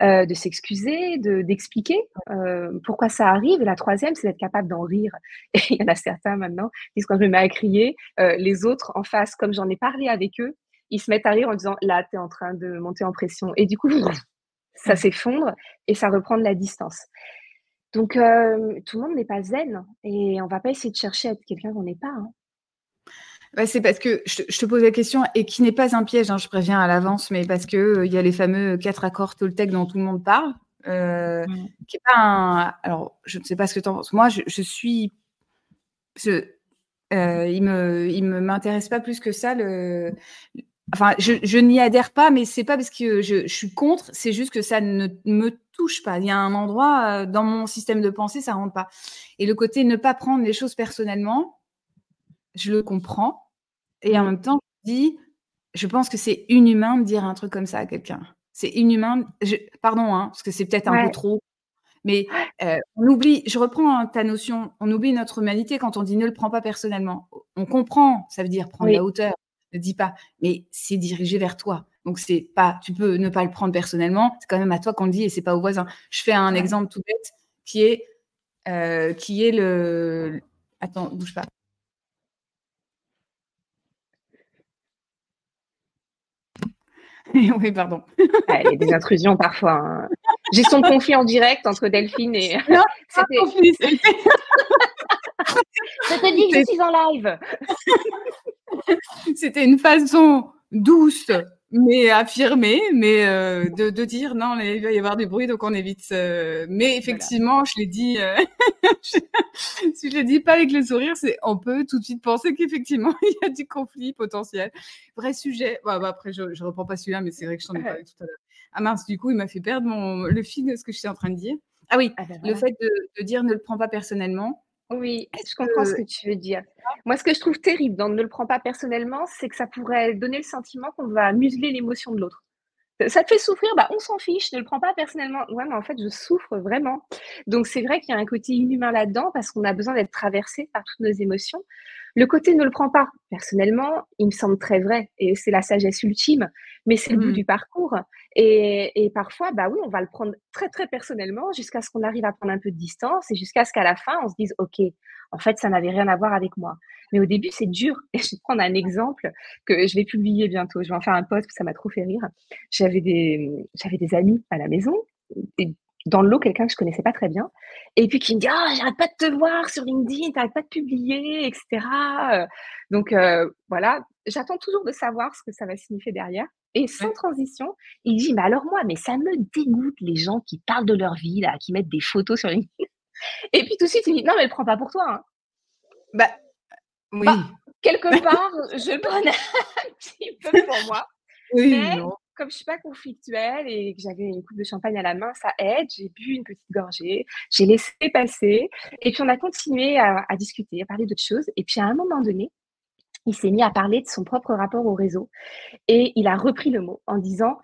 Euh, de s'excuser, de, d'expliquer euh, pourquoi ça arrive. Et la troisième, c'est d'être capable d'en rire. [laughs] Et il y en a certains maintenant qui disent quand je me mets à crier, euh, les autres en face, comme j'en ai parlé avec eux, ils se mettent à rire en disant là, tu es en train de monter en pression. Et du coup, [laughs] ça s'effondre et ça reprend de la distance. Donc, tout le monde n'est pas zen et on va pas essayer de chercher à être quelqu'un qu'on n'est pas. Hein. C'est parce que je, te pose la question et qui n'est pas un piège, hein, je préviens à l'avance, mais parce qu'il euh, y a les fameux quatre accords Toltec dont tout le monde parle, euh, qui est pas un. Alors, je ne sais pas ce que tu en penses. Moi, je, suis. il me, il me m'intéresse pas plus que ça le, Enfin, je, n'y adhère pas, mais c'est pas parce que je, suis contre, c'est juste que ça ne me touche pas. Il y a un endroit euh, dans mon système de pensée, ça rentre pas. Et le côté ne pas prendre les choses personnellement, je le comprends. Et en même temps, je dis, je pense que c'est inhumain de dire un truc comme ça à quelqu'un. C'est inhumain. pardon, hein, parce que c'est peut-être un peu trop. Mais euh, on oublie, je reprends ta notion, on oublie notre humanité quand on dit ne le prends pas personnellement. On comprend, ça veut dire prendre la hauteur, ne dis pas, mais c'est dirigé vers toi. Donc c'est pas, tu peux ne pas le prendre personnellement. C'est quand même à toi qu'on le dit et c'est pas au voisin. Je fais un exemple tout bête qui est euh, qui est le. Attends, bouge pas. [laughs] oui, pardon. il y a des intrusions parfois. Hein. J'ai son conflit en direct entre Delphine et. Non, [laughs] c'était. [laughs] Je te dis que je suis en live. C'était une façon douce mais affirmé, mais euh, de, de, dire non, il va y avoir du bruit, donc on évite. Euh, mais effectivement, je l'ai dit, euh, si [laughs] je l'ai dis pas avec le sourire, c'est on peut tout de suite penser qu'effectivement [laughs] il y a du conflit potentiel. Vrai sujet. Bah, bah, après, je, je reprends pas celui-là, mais c'est vrai que je t'en ai parlé tout à l'heure. Ah mince, du coup, il m'a fait perdre mon, le fil de ce que je suis en train de dire. Ah oui, ah ben le fait de, de, dire ne le prends pas personnellement. Oui, je comprends ce que tu veux dire. Moi, ce que je trouve terrible dans ne le prends pas personnellement, c'est que ça pourrait donner le sentiment qu'on va museler l'émotion de l'autre. Ça te fait souffrir, bah on s'en fiche, ne le prends pas personnellement. Ouais, mais en fait, je souffre vraiment. Donc c'est vrai qu'il y a un côté inhumain là-dedans parce qu'on a besoin d'être traversé par toutes nos émotions. Le côté ne le prends pas personnellement, il me semble très vrai et c'est la sagesse ultime, mais c'est le bout mmh. du parcours. Et, et, parfois, bah oui, on va le prendre très très personnellement jusqu'à ce qu'on arrive à prendre un peu de distance et jusqu'à ce qu'à la fin, on se dise, ok, en fait, ça n'avait rien à voir avec moi. Mais au début, c'est dur. [laughs] Et je vais prendre un exemple que je vais publier bientôt. Je vais en faire un post, ça m'a trop fait rire. J'avais des, j'avais des amis à la maison, dans le lot, quelqu'un que je connaissais pas très bien, et puis qui me dit oh, j'arrête pas de te voir sur LinkedIn, t'arrêtes pas de publier, etc. Donc euh, voilà, j'attends toujours de savoir ce que ça va signifier derrière. Et sans transition, il dit Mais alors moi, mais ça me dégoûte les gens qui parlent de leur vie, là, qui mettent des photos sur LinkedIn. [laughs] Et puis tout de suite, il dit Non, mais le prends pas pour toi. Hein. Bah, oui. Bah, quelque [laughs] part, je le prenais [laughs] un petit peu pour moi. Oui, mais comme je suis pas conflictuelle et que j'avais une coupe de champagne à la main, ça aide. J'ai bu une petite gorgée, j'ai laissé passer. Et puis on a continué à, à discuter, à parler d'autres choses. Et puis à un moment donné, il s'est mis à parler de son propre rapport au réseau. Et il a repris le mot en disant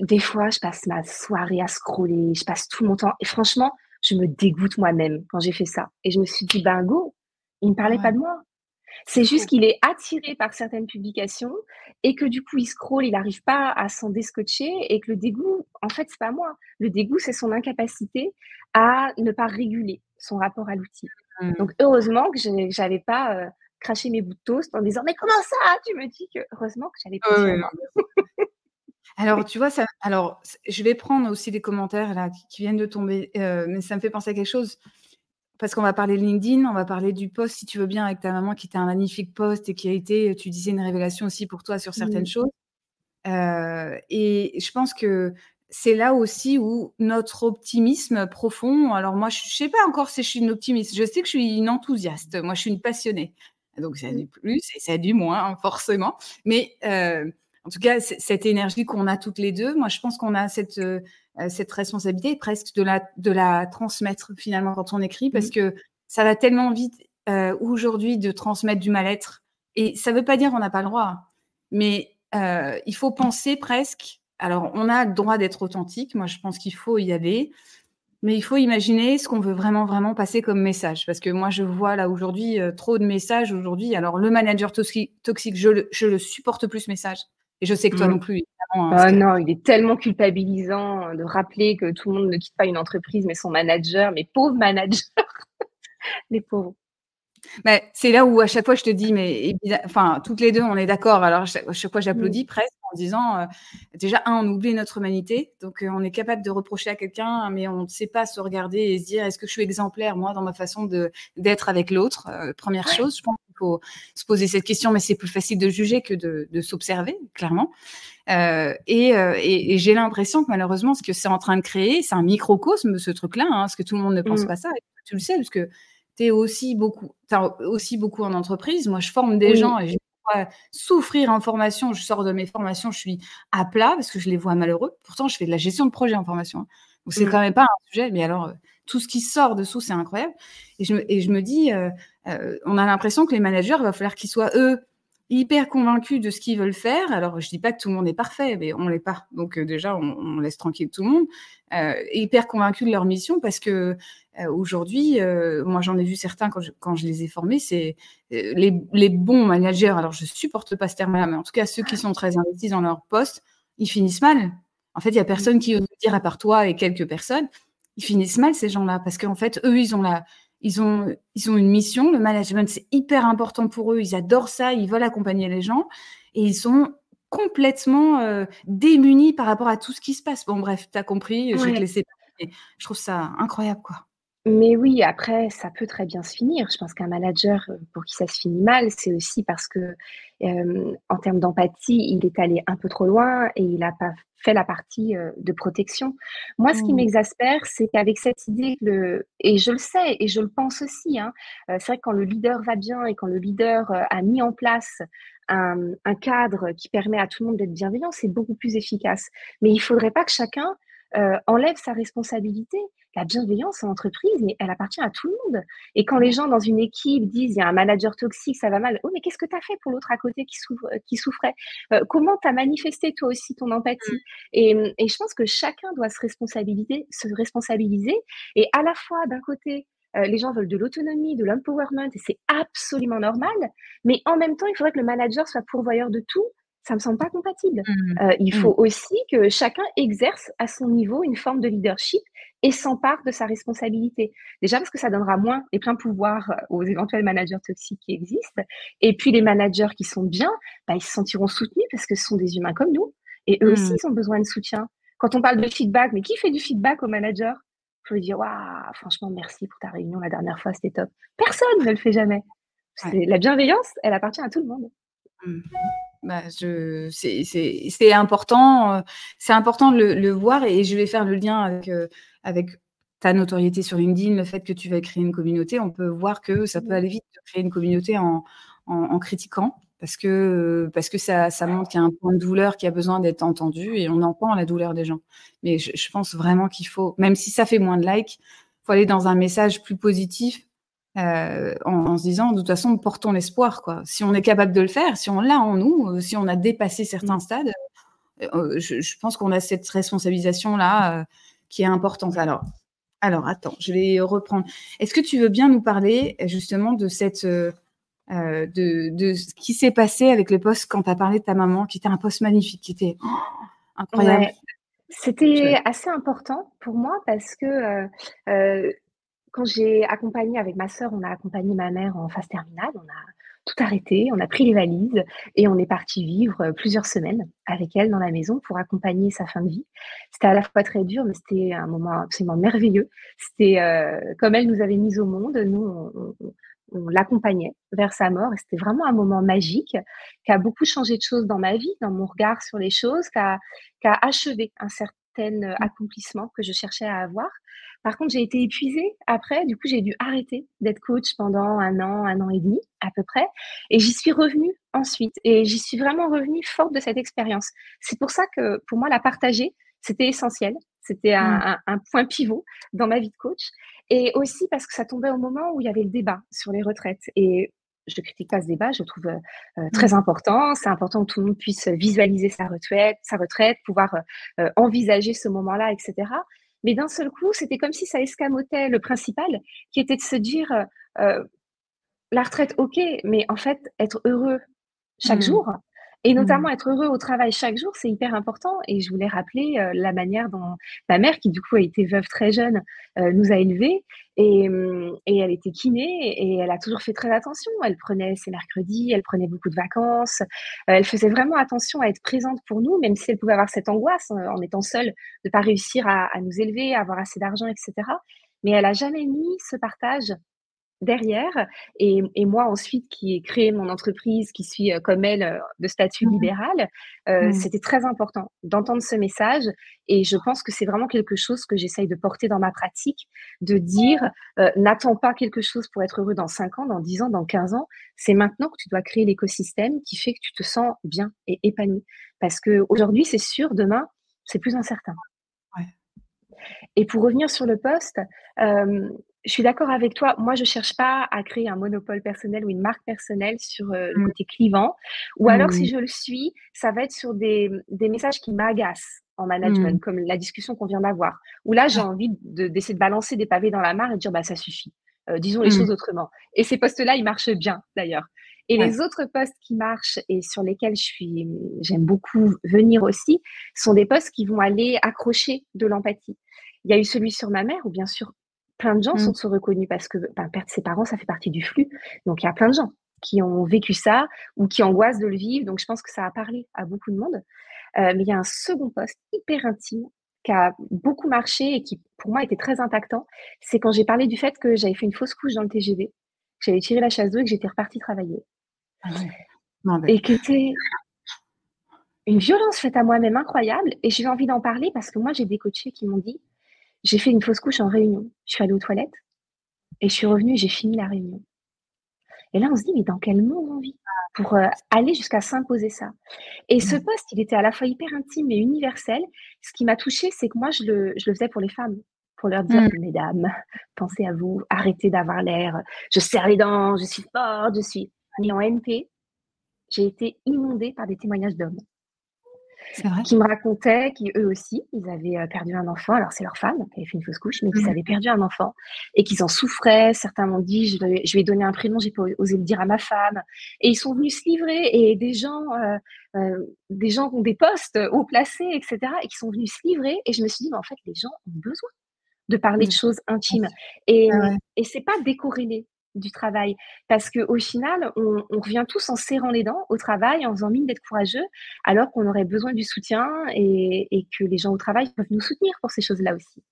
Des fois, je passe ma soirée à scroller, je passe tout mon temps. Et franchement, je me dégoûte moi-même quand j'ai fait ça. Et je me suis dit Ben go, il ne parlait pas de moi. C'est juste qu'il est attiré par certaines publications et que du coup, il scrolle, il n'arrive pas à s'en descotcher et que le dégoût, en fait, c'est pas moi. Le dégoût, c'est son incapacité à ne pas réguler son rapport à l'outil. Mmh. Donc, heureusement que je n'avais pas euh, craché mes bouts de toast en disant Mais comment ça Tu me dis que heureusement que j'avais pas. [laughs] alors, tu vois, ça, alors, je vais prendre aussi des commentaires là qui, viennent de tomber, euh, mais ça me fait penser à quelque chose parce qu'on va parler de LinkedIn, on va parler du post, si tu veux bien, avec ta maman qui était un magnifique post et qui a été, tu disais, une révélation aussi pour toi sur certaines choses. Euh, et je pense que c'est là aussi où notre optimisme profond, alors moi, je ne sais pas encore si je suis une optimiste, je sais que je suis une enthousiaste, moi, je suis une passionnée. Donc, ça a du plus et ça a du moins, hein, forcément. Mais euh, en tout cas, cette énergie qu'on a toutes les deux, moi, je pense qu'on a cette, euh, cette responsabilité presque de la, de la transmettre finalement quand on écrit, parce mmh. que ça va tellement vite euh, aujourd'hui de transmettre du mal-être. Et ça ne veut pas dire qu'on n'a pas le droit, mais euh, il faut penser presque. Alors, on a le droit d'être authentique. Moi, je pense qu'il faut y aller. Mais il faut imaginer ce qu'on veut vraiment, vraiment passer comme message. Parce que moi, je vois là aujourd'hui trop de messages aujourd'hui. Alors, le manager toxique, je, le, je le supporte plus ce message. Et je sais que toi mmh. non plus. Hein, ah non, il est tellement culpabilisant euh, de rappeler que tout le monde ne quitte pas une entreprise, mais son manager, mais pauvres managers, [laughs] les pauvres. Mais c'est là où à chaque fois je te dis, mais enfin, toutes les deux, on est d'accord. Alors, à chaque fois, j'applaudis mmh. presque en disant euh, déjà, un, on oublie notre humanité. Donc, euh, on est capable de reprocher à quelqu'un, mais on ne sait pas se regarder et se dire est-ce que je suis exemplaire, moi, dans ma façon d'être avec l'autre? Première chose, je pense faut se poser cette question, mais c'est plus facile de juger que de, s'observer, clairement. Euh, euh, et, j'ai l'impression que malheureusement, ce que c'est en train de créer, c'est un microcosme, ce truc-là, hein, parce que tout le monde ne pense mmh. pas ça. tu le sais, parce que es aussi beaucoup, aussi beaucoup en entreprise. Moi, je forme des gens et je vois souffrir en formation. Je sors de mes formations, je suis à plat parce que je les vois malheureux. Pourtant, je fais de la gestion de projet en formation. Hein. Donc, c'est mmh. quand même pas un sujet, mais alors, euh, tout ce qui sort dessous, c'est incroyable. Et je me, et je me dis, euh, on a l'impression que les managers, il va falloir qu'ils soient, eux, hyper convaincus de ce qu'ils veulent faire. Alors, je dis pas que tout le monde est parfait, mais on l'est pas. Donc, euh, déjà, on, laisse tranquille tout le monde. Euh, hyper convaincus de leur mission parce que aujourd'hui, moi, j'en ai vu certains quand je, quand je les ai formés, c'est les, les, bons managers. Alors, je supporte pas ce terme-là, mais en tout cas, ceux qui sont très investis dans leur poste, ils finissent mal. En fait, il y a personne qui ose dire à part toi et quelques personnes, ils finissent mal ces gens-là parce qu'en fait, eux, ils ont la, ils ont, ils ont une mission. Le management, c'est hyper important pour eux. Ils adorent ça. Ils veulent accompagner les gens et ils sont complètement euh, démunis par rapport à tout ce qui se passe. Bon, bref, tu as compris. Je vais te laisser. Je trouve ça incroyable, quoi. Mais oui, après, ça peut très bien se finir. Je pense qu'un manager, euh, pour qui ça se finit mal, c'est aussi parce que, en termes d'empathie, il est allé un peu trop loin et il n'a pas fait la partie euh, de protection. Moi, ce qui mmh. m'exaspère, c'est qu'avec cette idée, le, et je le sais et je le pense aussi, hein, euh, c'est vrai que quand le leader va bien et quand le leader a mis en place un, un cadre qui permet à tout le monde d'être bienveillant, c'est beaucoup plus efficace. Mais il ne faudrait pas que chacun euh, enlève sa responsabilité. La bienveillance en entreprise, elle appartient à tout le monde. Et quand les gens dans une équipe disent il y a un manager toxique, ça va mal, oh mais qu'est-ce que tu as fait pour l'autre à côté qui, qui souffrait? Euh, Comment tu as manifesté toi aussi ton empathie? Mm. et, et, je pense que chacun doit se responsabiliser, se responsabiliser et à la fois d'un côté euh, les gens veulent de l'autonomie, de l'empowerment, et c'est absolument normal. Mais en même temps, il faudrait que le manager soit pourvoyeur de tout, ça me semble pas compatible. Mmh. Euh, il mmh. faut aussi que chacun exerce à son niveau une forme de leadership et s'empare de sa responsabilité. Déjà parce que ça donnera moins et plein pouvoir euh, aux éventuels managers toxiques qui existent. Et puis les managers qui sont bien, bah, ils se sentiront soutenus parce que ce sont des humains comme nous. Et eux aussi, mmh. ils ont besoin de soutien. Quand on parle de feedback, mais qui fait du feedback aux managers? Pour lui dire, waouh, franchement, merci pour ta réunion la dernière fois, c'était top. Personne ne le fait jamais. La bienveillance, elle appartient à tout le monde. Bah, c'est important, euh, c'est important de le, voir et je vais faire le lien avec, euh, avec ta notoriété sur LinkedIn, le fait que tu vas créer une communauté. On peut voir que ça peut aller vite de créer une communauté en, en, critiquant parce que, parce que ça, ça montre qu'il y a un point de douleur qui a besoin d'être entendu et on entend la douleur des gens. Mais je, je pense vraiment qu'il faut, même si ça fait moins de likes, il faut aller dans un message plus positif euh, en, se disant de toute façon portons l'espoir quoi. Si on est capable de le faire, si on l'a en nous, euh, si on a dépassé certains mmh. stades, euh, je, pense qu'on a cette responsabilisation là qui est importante. Alors, alors attends, je vais reprendre. Est-ce que tu veux bien nous parler justement de cette de, de, ce qui s'est passé avec le poste quand tu as parlé de ta maman, qui était un poste magnifique, qui était oh, incroyable? C'était assez important pour moi parce que quand j'ai accompagné avec ma sœur, on a accompagné ma mère en phase terminale, on a tout arrêté, on a pris les valises et on est parti vivre euh, plusieurs semaines avec elle dans la maison pour accompagner sa fin de vie. C'était à la fois très dur, mais c'était un moment absolument merveilleux. C'était euh, comme elle nous avait mis au monde, nous on, on, l'accompagnait vers sa mort et c'était vraiment un moment magique qui a beaucoup changé de choses dans ma vie, dans mon regard sur les choses, qui a, qui a achevé un certain mmh. accomplissement que je cherchais à avoir. Par contre, j'ai été épuisée après. Du coup, j'ai dû arrêter d'être coach pendant un an, un an et demi à peu près. Et j'y suis revenue ensuite. Et j'y suis vraiment revenue forte de cette expérience. C'est pour ça que pour moi, la partager, c'était essentiel. C'était un, mmh. point pivot dans ma vie de coach. Et aussi parce que ça tombait au moment où il y avait le débat sur les retraites. Et je ne critique pas ce débat, je trouve euh, très mmh. important. C'est important que tout le monde puisse visualiser sa retraite, sa retraite, pouvoir euh, envisager ce moment-là, etc. Mais d'un seul coup, c'était comme si ça escamotait le principal, qui était de se dire, euh, euh, la retraite, ok, mais en fait, être heureux chaque mmh. jour, et notamment mmh. être heureux au travail chaque jour, c'est hyper important. Et je voulais rappeler euh, la manière dont ma mère, qui du coup a été veuve très jeune, euh, nous a élevés. Et, mmh, et, elle était kiné et elle a toujours fait très attention. Elle prenait ses mercredis, elle prenait beaucoup de vacances. Euh, elle faisait vraiment attention à être présente pour nous, même si elle pouvait avoir cette angoisse en étant seule de ne pas réussir à, à nous élever, à avoir assez d'argent, etc. Mais elle a jamais mis ce partage derrière. Et, moi, ensuite, qui ai créé mon entreprise, qui suis euh, comme elle euh, de statut mmh libéral, euh, mmh. c'était très important d'entendre ce message. Et je pense que c'est vraiment quelque chose que j'essaye de porter dans ma pratique, de dire, n'attends pas quelque chose pour être heureux dans 5 ans, dans 10 ans, dans 15 ans. C'est maintenant que tu dois créer l'écosystème qui fait que tu te sens bien et épanoui. Parce que aujourd'hui, c'est sûr, demain, c'est plus incertain. Et pour revenir sur le poste, je suis d'accord avec toi. Moi, je cherche pas à créer un monopole personnel ou une marque personnelle sur euh, le mmh. côté clivant. Ou alors, si mmh. je le suis, ça va être sur des, des messages qui m'agacent en management, mmh. comme la discussion qu'on vient d'avoir. Où là, j'ai envie d'essayer de, balancer des pavés dans la mare et de dire, bah, ça suffit. Euh, disons les choses autrement. Et ces postes-là, ils marchent bien, d'ailleurs. Et les autres postes qui marchent et sur lesquels je suis, j'aime beaucoup venir aussi, sont des postes qui vont aller accrocher de l'empathie. Il y a eu celui sur ma mère où bien sûr plein de gens mmh. sont reconnus parce que ben, perdre ses parents, ça fait partie du flux. Donc il y a plein de gens qui ont vécu ça ou qui angoissent de le vivre. Donc je pense que ça a parlé à beaucoup de monde. Euh, mais il y a un second poste hyper intime qui a beaucoup marché et qui pour moi était très impactant. C'est quand j'ai parlé du fait que j'avais fait une fausse couche dans le TGV, que j'avais tiré la chasse d'eau et que j'étais repartie travailler. Ah et que c'était une violence faite à moi-même incroyable. Et j'ai envie d'en parler parce que moi, j'ai des coachés qui m'ont dit j'ai fait une fausse couche en réunion. Je suis allée aux toilettes et je suis revenue et j'ai fini la réunion. Et là, on se dit, mais dans quel monde on vit pour euh, aller jusqu'à s'imposer ça? Et ce poste, il était à la fois hyper intime et universel. Ce qui m'a touchée, c'est que moi, je le, je le, faisais pour les femmes, pour leur dire, mmh. mesdames, pensez à vous, arrêtez d'avoir l'air, je serre les dents, je suis forte, je suis... Et en MP, j'ai été inondée par des témoignages d'hommes qui me racontaient qu'eux aussi, ils avaient euh, perdu un enfant. Alors, c'est leur femme qui avait fait une fausse couche, mais qu'ils mmh. avaient perdu un enfant et qu'ils en souffraient. Certains m'ont dit, je, vais, lui ai donné un prénom, j'ai pas osé le dire à ma femme. Et ils sont venus se livrer. Et des gens, euh, euh, des gens qui ont des postes haut placés, etc., et qui sont venus se livrer. Et je me suis dit, mais en fait, les gens ont besoin de parler de mmh. choses intimes. Et, ah et c'est pas décorrélé du travail. Parce qu'au final, on, revient tous en serrant les dents au travail, en faisant mine d'être courageux, alors qu'on aurait besoin du soutien et, que les gens au travail peuvent nous soutenir pour ces choses-là aussi.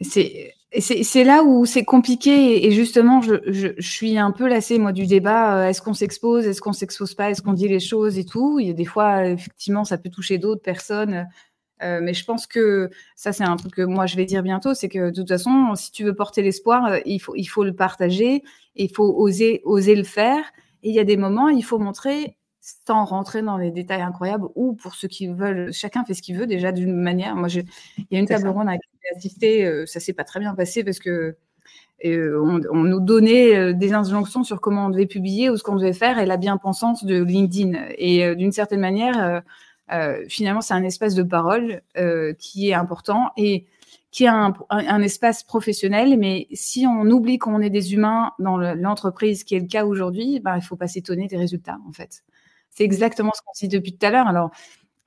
C'est là où c'est compliqué et justement, je, je, suis un peu lassée, moi, du débat. Euh, est-ce qu'on s'expose Est-ce qu'on s'expose pas Est-ce qu'on dit les choses et tout Il y a des fois, effectivement, ça peut toucher d'autres personnes. Euh, mais je pense que ça, c'est un truc que moi, je vais dire bientôt, c'est que de toute façon, si tu veux porter l'espoir, euh, il, faut, il faut le partager, il faut oser, oser le faire. Et il y a des moments, il faut montrer, sans rentrer dans les détails incroyables, ou pour ceux qui veulent, chacun fait ce qu'il veut déjà d'une manière. Moi, il y a une table ronde à laquelle j'ai assisté, euh, ça s'est pas très bien passé parce que on, on, nous donnait des injonctions sur comment on devait publier ou ce qu'on devait faire et la bien-pensance de LinkedIn. Et d'une certaine manière, finalement, c'est un espace de parole euh, qui est important et qui est un, espace professionnel. Mais si on oublie qu'on est des humains dans l'entreprise, qui est le cas aujourd'hui, bah, il ne faut pas s'étonner des résultats, en fait. C'est exactement ce qu'on dit depuis tout à l'heure. Alors,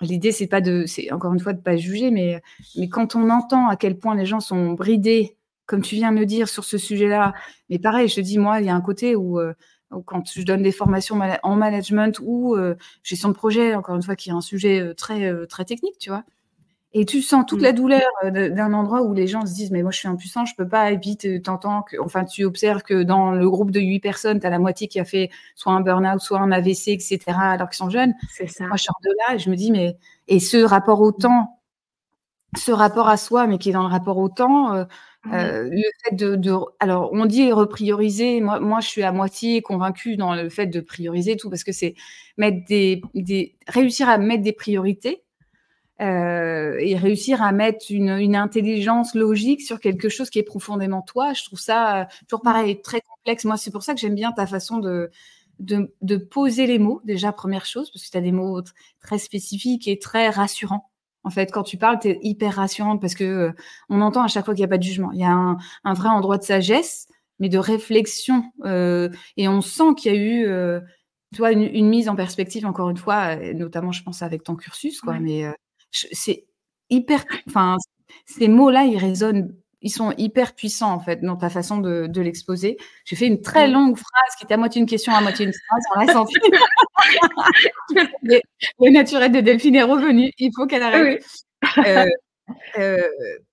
l'idée, c'est pas de, c'est encore une fois de pas juger, mais, mais quand on entend à quel point les gens sont bridés, comme tu viens de me dire sur ce sujet-là, mais pareil, je te dis, moi, il y a un côté où euh, quand je donne des formations en management ou euh, gestion de projet, encore une fois, qui est un sujet euh, très, euh, très technique, tu vois. Et tu sens toute mmh. la douleur d'un endroit où les gens se disent, mais moi, je suis impuissant, je peux pas, et puis t'entends que, enfin, tu observes que dans le groupe de huit personnes, tu as la moitié qui a fait soit un burn-out, soit un AVC, etc., alors qu'ils sont jeunes. C'est ça. Moi, je sors de là et je me dis, mais, et ce rapport au temps, ce rapport à soi, mais qui est dans le rapport au temps, euh, le fait de, alors on dit reprioriser. Moi, moi, je suis à moitié convaincue dans le fait de prioriser tout parce que c'est mettre des, des, réussir à mettre des priorités euh, et réussir à mettre une, une, intelligence logique sur quelque chose qui est profondément toi. Je trouve ça euh, toujours mmh. pareil très complexe. Moi, c'est pour ça que j'aime bien ta façon de, de, de poser les mots déjà première chose parce que tu as des mots très spécifiques et très rassurants. En fait, quand tu parles, tu es hyper rassurante parce que euh, on entend à chaque fois qu'il n'y a pas de jugement. Il y a un, un, vrai endroit de sagesse, mais de réflexion. Euh, et on sent qu'il y a eu, euh, toi, une, une, mise en perspective, encore une fois, notamment, je pense, avec ton cursus, quoi. Mais c'est hyper. Enfin, ces mots-là, ils résonnent ils sont hyper puissants en fait dans ta façon de, de l'exposer. J'ai fait une très longue phrase qui était à moitié une question, à moitié une phrase. On l'a senti. [laughs] le, naturel de Delphine est revenu. Il faut qu'elle arrête. Euh, euh,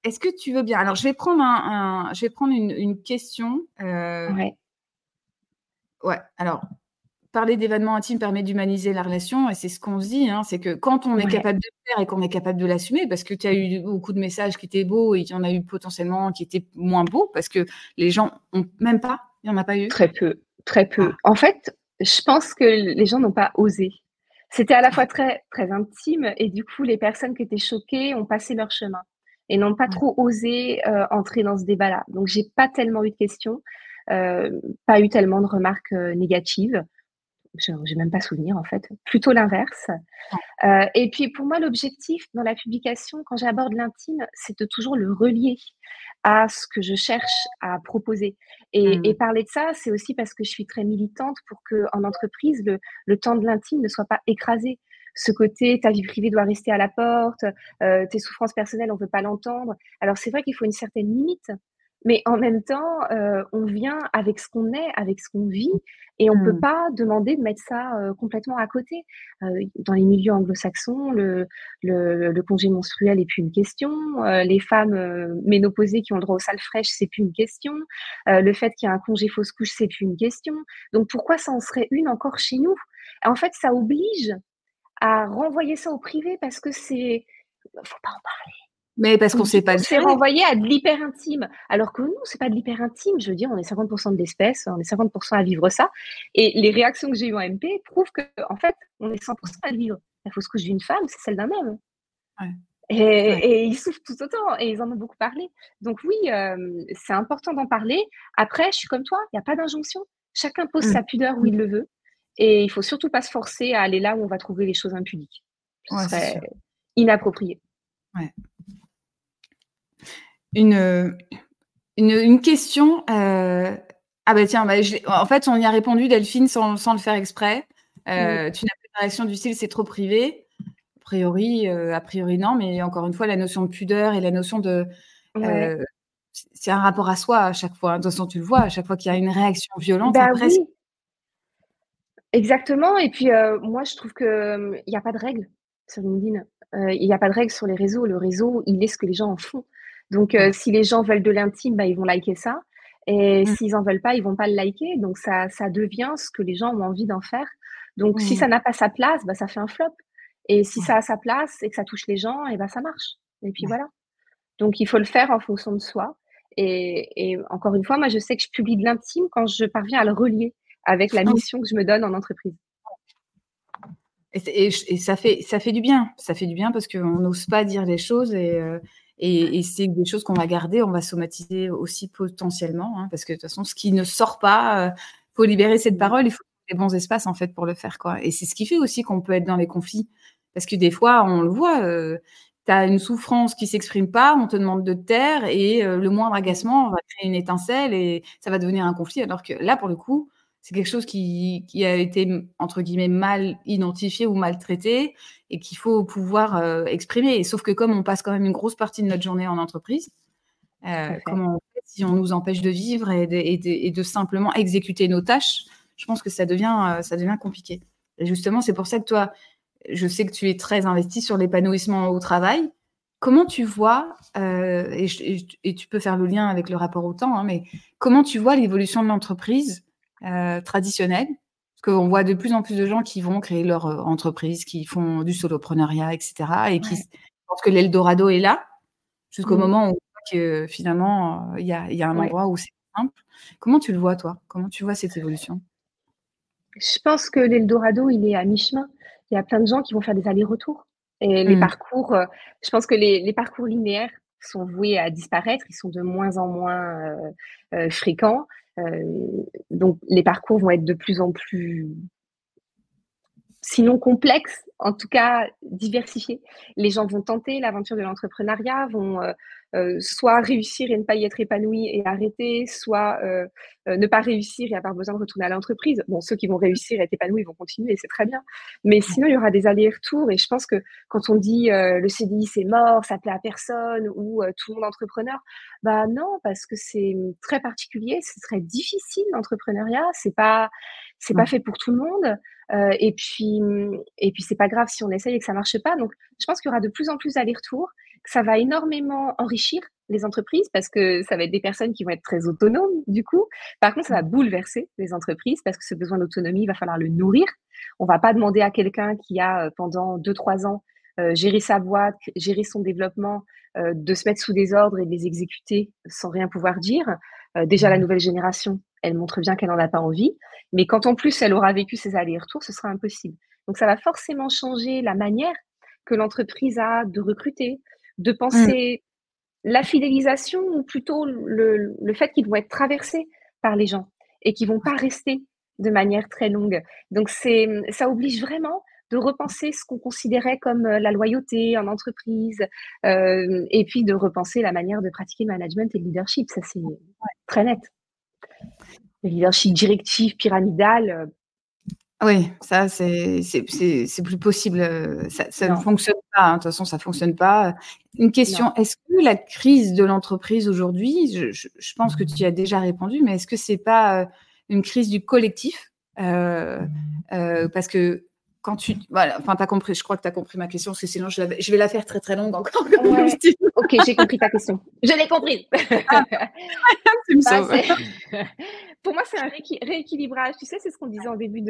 Est-ce que tu veux bien Alors, je vais prendre, un, un je vais prendre une, une question. Euh, ouais. Ouais. Alors, parler d'événements intimes permet d'humaniser la relation et c'est ce qu'on se dit, hein, c'est que quand on est capable de le faire et qu'on est capable de l'assumer, parce que tu as eu beaucoup de messages qui étaient beaux et il y en a eu potentiellement qui étaient moins beaux parce que les gens ont même pas, il n'y en a pas eu. Très peu, très peu. Ah. En fait, je pense que les gens n'ont pas osé. C'était à la fois très, très intime et du coup, les personnes qui étaient choquées ont passé leur chemin et n'ont pas trop osé euh, entrer dans ce débat-là. Donc, j'ai pas tellement eu de questions, euh, pas eu tellement de remarques euh, négatives je n'ai même pas souvenir en fait, plutôt l'inverse. Euh, et puis pour moi, l'objectif dans la publication, quand j'aborde l'intime, c'est de toujours le relier à ce que je cherche à proposer. Et, mmh. parler de ça, c'est aussi parce que je suis très militante pour que en entreprise, le, temps de l'intime ne soit pas écrasé. Ce côté, ta vie privée doit rester à la porte, euh, tes souffrances personnelles, on ne veut pas l'entendre. Alors c'est vrai qu'il faut une certaine limite, mais en même temps, euh, on vient avec ce qu'on est, avec ce qu'on vit, et on ne peut mmh. pas demander de mettre ça euh, complètement à côté. Euh, dans les milieux anglo-saxons, le, le, congé menstruel n'est plus une question. les femmes ménopausées qui ont le droit aux salles fraîches, c'est plus une question. le fait qu'il y ait un congé fausse couche, c'est plus une question. Donc pourquoi ça en serait une encore chez nous? En fait, ça oblige à renvoyer ça au privé parce que c'est faut pas en parler. Mais parce qu'on sait pas C'est renvoyé à de l'hyper intime. Alors que nous, c'est pas de l'hyper intime. Je veux dire, on est 50% de l'espèce, on est 50% à vivre ça. Et les réactions que j'ai eues en MP prouvent que, en fait, on est 100% à le vivre. La fausse couche d'une femme, c'est celle d'un homme. Et, ils souffrent tout autant et ils en ont beaucoup parlé. Donc oui, euh, c'est important d'en parler. Après, je suis comme toi, il n'y a pas d'injonction. Chacun pose mmh. sa pudeur où il le veut. Et il faut surtout pas se forcer à aller là où on va trouver les choses impudiques. Ce serait inapproprié. Ouais une, une, question. Euh, ah bah tiens, bah, en fait, on y a répondu, Delphine, sans, sans le faire exprès. Euh, Tu n'as pas de réaction du style, c'est trop privé? A priori, euh, a priori non, mais encore une fois, la notion de pudeur et la notion de. C'est un rapport à soi à chaque fois. De toute façon, tu le vois, à chaque fois qu'il y a une réaction violente, bah, oui. Exactement. Et puis, moi, je trouve qu'il n'y a pas de règle sur LinkedIn. Il n'y a pas de règle sur les réseaux. Le réseau, il est ce que les gens en font. Donc, euh, si les gens veulent de l'intime, bah, ils vont liker ça. Et mmh. s'ils n'en veulent pas, ils vont pas le liker. Donc, ça, ça devient ce que les gens ont envie d'en faire. Donc, si ça n'a pas sa place, bah, ça fait un flop. Et si ça a sa place et que ça touche les gens, et bah, ça marche. Et puis voilà. Donc, il faut le faire en fonction de soi. Et, encore une fois, moi, je sais que je publie de l'intime quand je parviens à le relier avec la mission que je me donne en entreprise. Et, ça, fait, ça fait du bien. Ça fait du bien parce qu'on n'ose pas dire les choses et, euh, et, c'est des choses qu'on va garder, on va somatiser aussi potentiellement, hein, parce que de toute façon, ce qui ne sort pas, il euh, faut libérer cette mmh. parole, il faut des bons espaces en fait pour le faire. Quoi. Et c'est ce qui fait aussi qu'on peut être dans les conflits. Parce que des fois, on le voit, euh, tu as une souffrance qui s'exprime pas, on te demande de te taire, et euh, le moindre agacement va créer une étincelle et ça va devenir un conflit. Alors que là, pour le coup, c'est quelque chose qui, a été, entre guillemets, mal identifié ou maltraité et qu'il faut pouvoir euh, exprimer. Et sauf que comme on passe quand même une grosse partie de notre journée en entreprise, euh, comment on fait si on nous empêche de vivre et de, simplement exécuter nos tâches Je pense que ça devient, euh, ça devient compliqué. Et justement, c'est pour ça que toi, je sais que tu es très investi sur l'épanouissement au travail. Comment tu vois, et, tu peux faire le lien avec le rapport au temps, hein, mais comment tu vois l'évolution de l'entreprise euh, traditionnelle. Parce qu'on voit de plus en plus de gens qui vont créer leur euh, entreprise, qui font du solopreneuriat, etc. Et qui pensent que l'Eldorado est là, jusqu'au mmh. moment où que, finalement, euh, il y, a, un endroit où c'est simple. Comment tu le vois, toi? Comment tu vois cette évolution? Je pense que l'Eldorado, il est à mi-chemin. Il y a plein de gens qui vont faire des allers-retours. Et les mmh. parcours, je pense que les, parcours linéaires sont voués à disparaître. Ils sont de moins en moins fréquents. Euh, donc les parcours vont être de plus en plus, sinon complexes, en tout cas diversifiés. Les gens vont tenter l'aventure de l'entrepreneuriat, vont euh, euh, soit réussir et ne pas y être épanoui et arrêter, soit euh, euh, ne pas réussir et avoir besoin de retourner à l'entreprise. Bon, ceux qui vont réussir et être épanouis vont continuer, c'est très bien. Mais sinon, il y aura des allers-retours. Et je pense que quand on dit le CDI c'est mort, ça plaît à personne ou tout le monde entrepreneur, bah non, parce que c'est très particulier, c'est très difficile l'entrepreneuriat. C'est pas c'est pas fait pour tout le monde. Et puis, et puis c'est pas grave si on essaye et que ça marche pas. Donc, je pense qu'il y aura de plus en plus d'allers-retours ça va énormément enrichir les entreprises parce que ça va être des personnes qui vont être très autonomes du coup. Par contre, ça va bouleverser les entreprises parce que ce besoin d'autonomie, il va falloir le nourrir. On va pas demander à quelqu'un qui a euh, pendant deux trois ans euh, géré sa boîte, géré son développement, euh, de se mettre sous des ordres et de les exécuter sans rien pouvoir dire. Déjà, la nouvelle génération, elle montre bien qu'elle n'en a pas envie. Mais quand en plus elle aura vécu ses allers-retours, ce sera impossible. Donc, ça va forcément changer la manière que l'entreprise a de recruter, de mmh. penser la fidélisation ou plutôt le, fait qu'ils vont être traversés par les gens et qu'ils vont pas rester de manière très longue. Donc, c'est, ça oblige vraiment de repenser ce qu'on considérait comme euh, la loyauté en entreprise, euh, et puis de repenser la manière de pratiquer le management et le leadership. Ça, c'est très net. Le leadership directif, pyramidal. Euh, oui, ça, c'est plus possible. Ça, ne fonctionne pas. Hein. De toute façon, ça ne fonctionne pas. Une question, est-ce que la crise de l'entreprise aujourd'hui, je, je, pense que tu y as déjà répondu, mais est-ce que c'est pas une crise du collectif euh, Parce que quand tu. Voilà, enfin, tu as compris, je crois que tu as compris ma question, parce que sinon, je, je, vais la faire très très longue encore. ok, j'ai compris ta question. Je l'ai compris. Ah, [laughs] tu me bah, [laughs] pour moi, c'est un rééquilibrage. Tu sais, c'est ce qu'on disait en début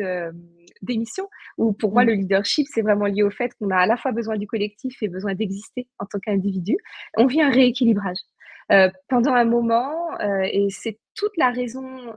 d'émission, où pour moi, mm. le leadership, c'est vraiment lié au fait qu'on a à la fois besoin du collectif et besoin d'exister en tant qu'individu. On vit un rééquilibrage. Euh, pendant un moment, euh, et c'est toute la raison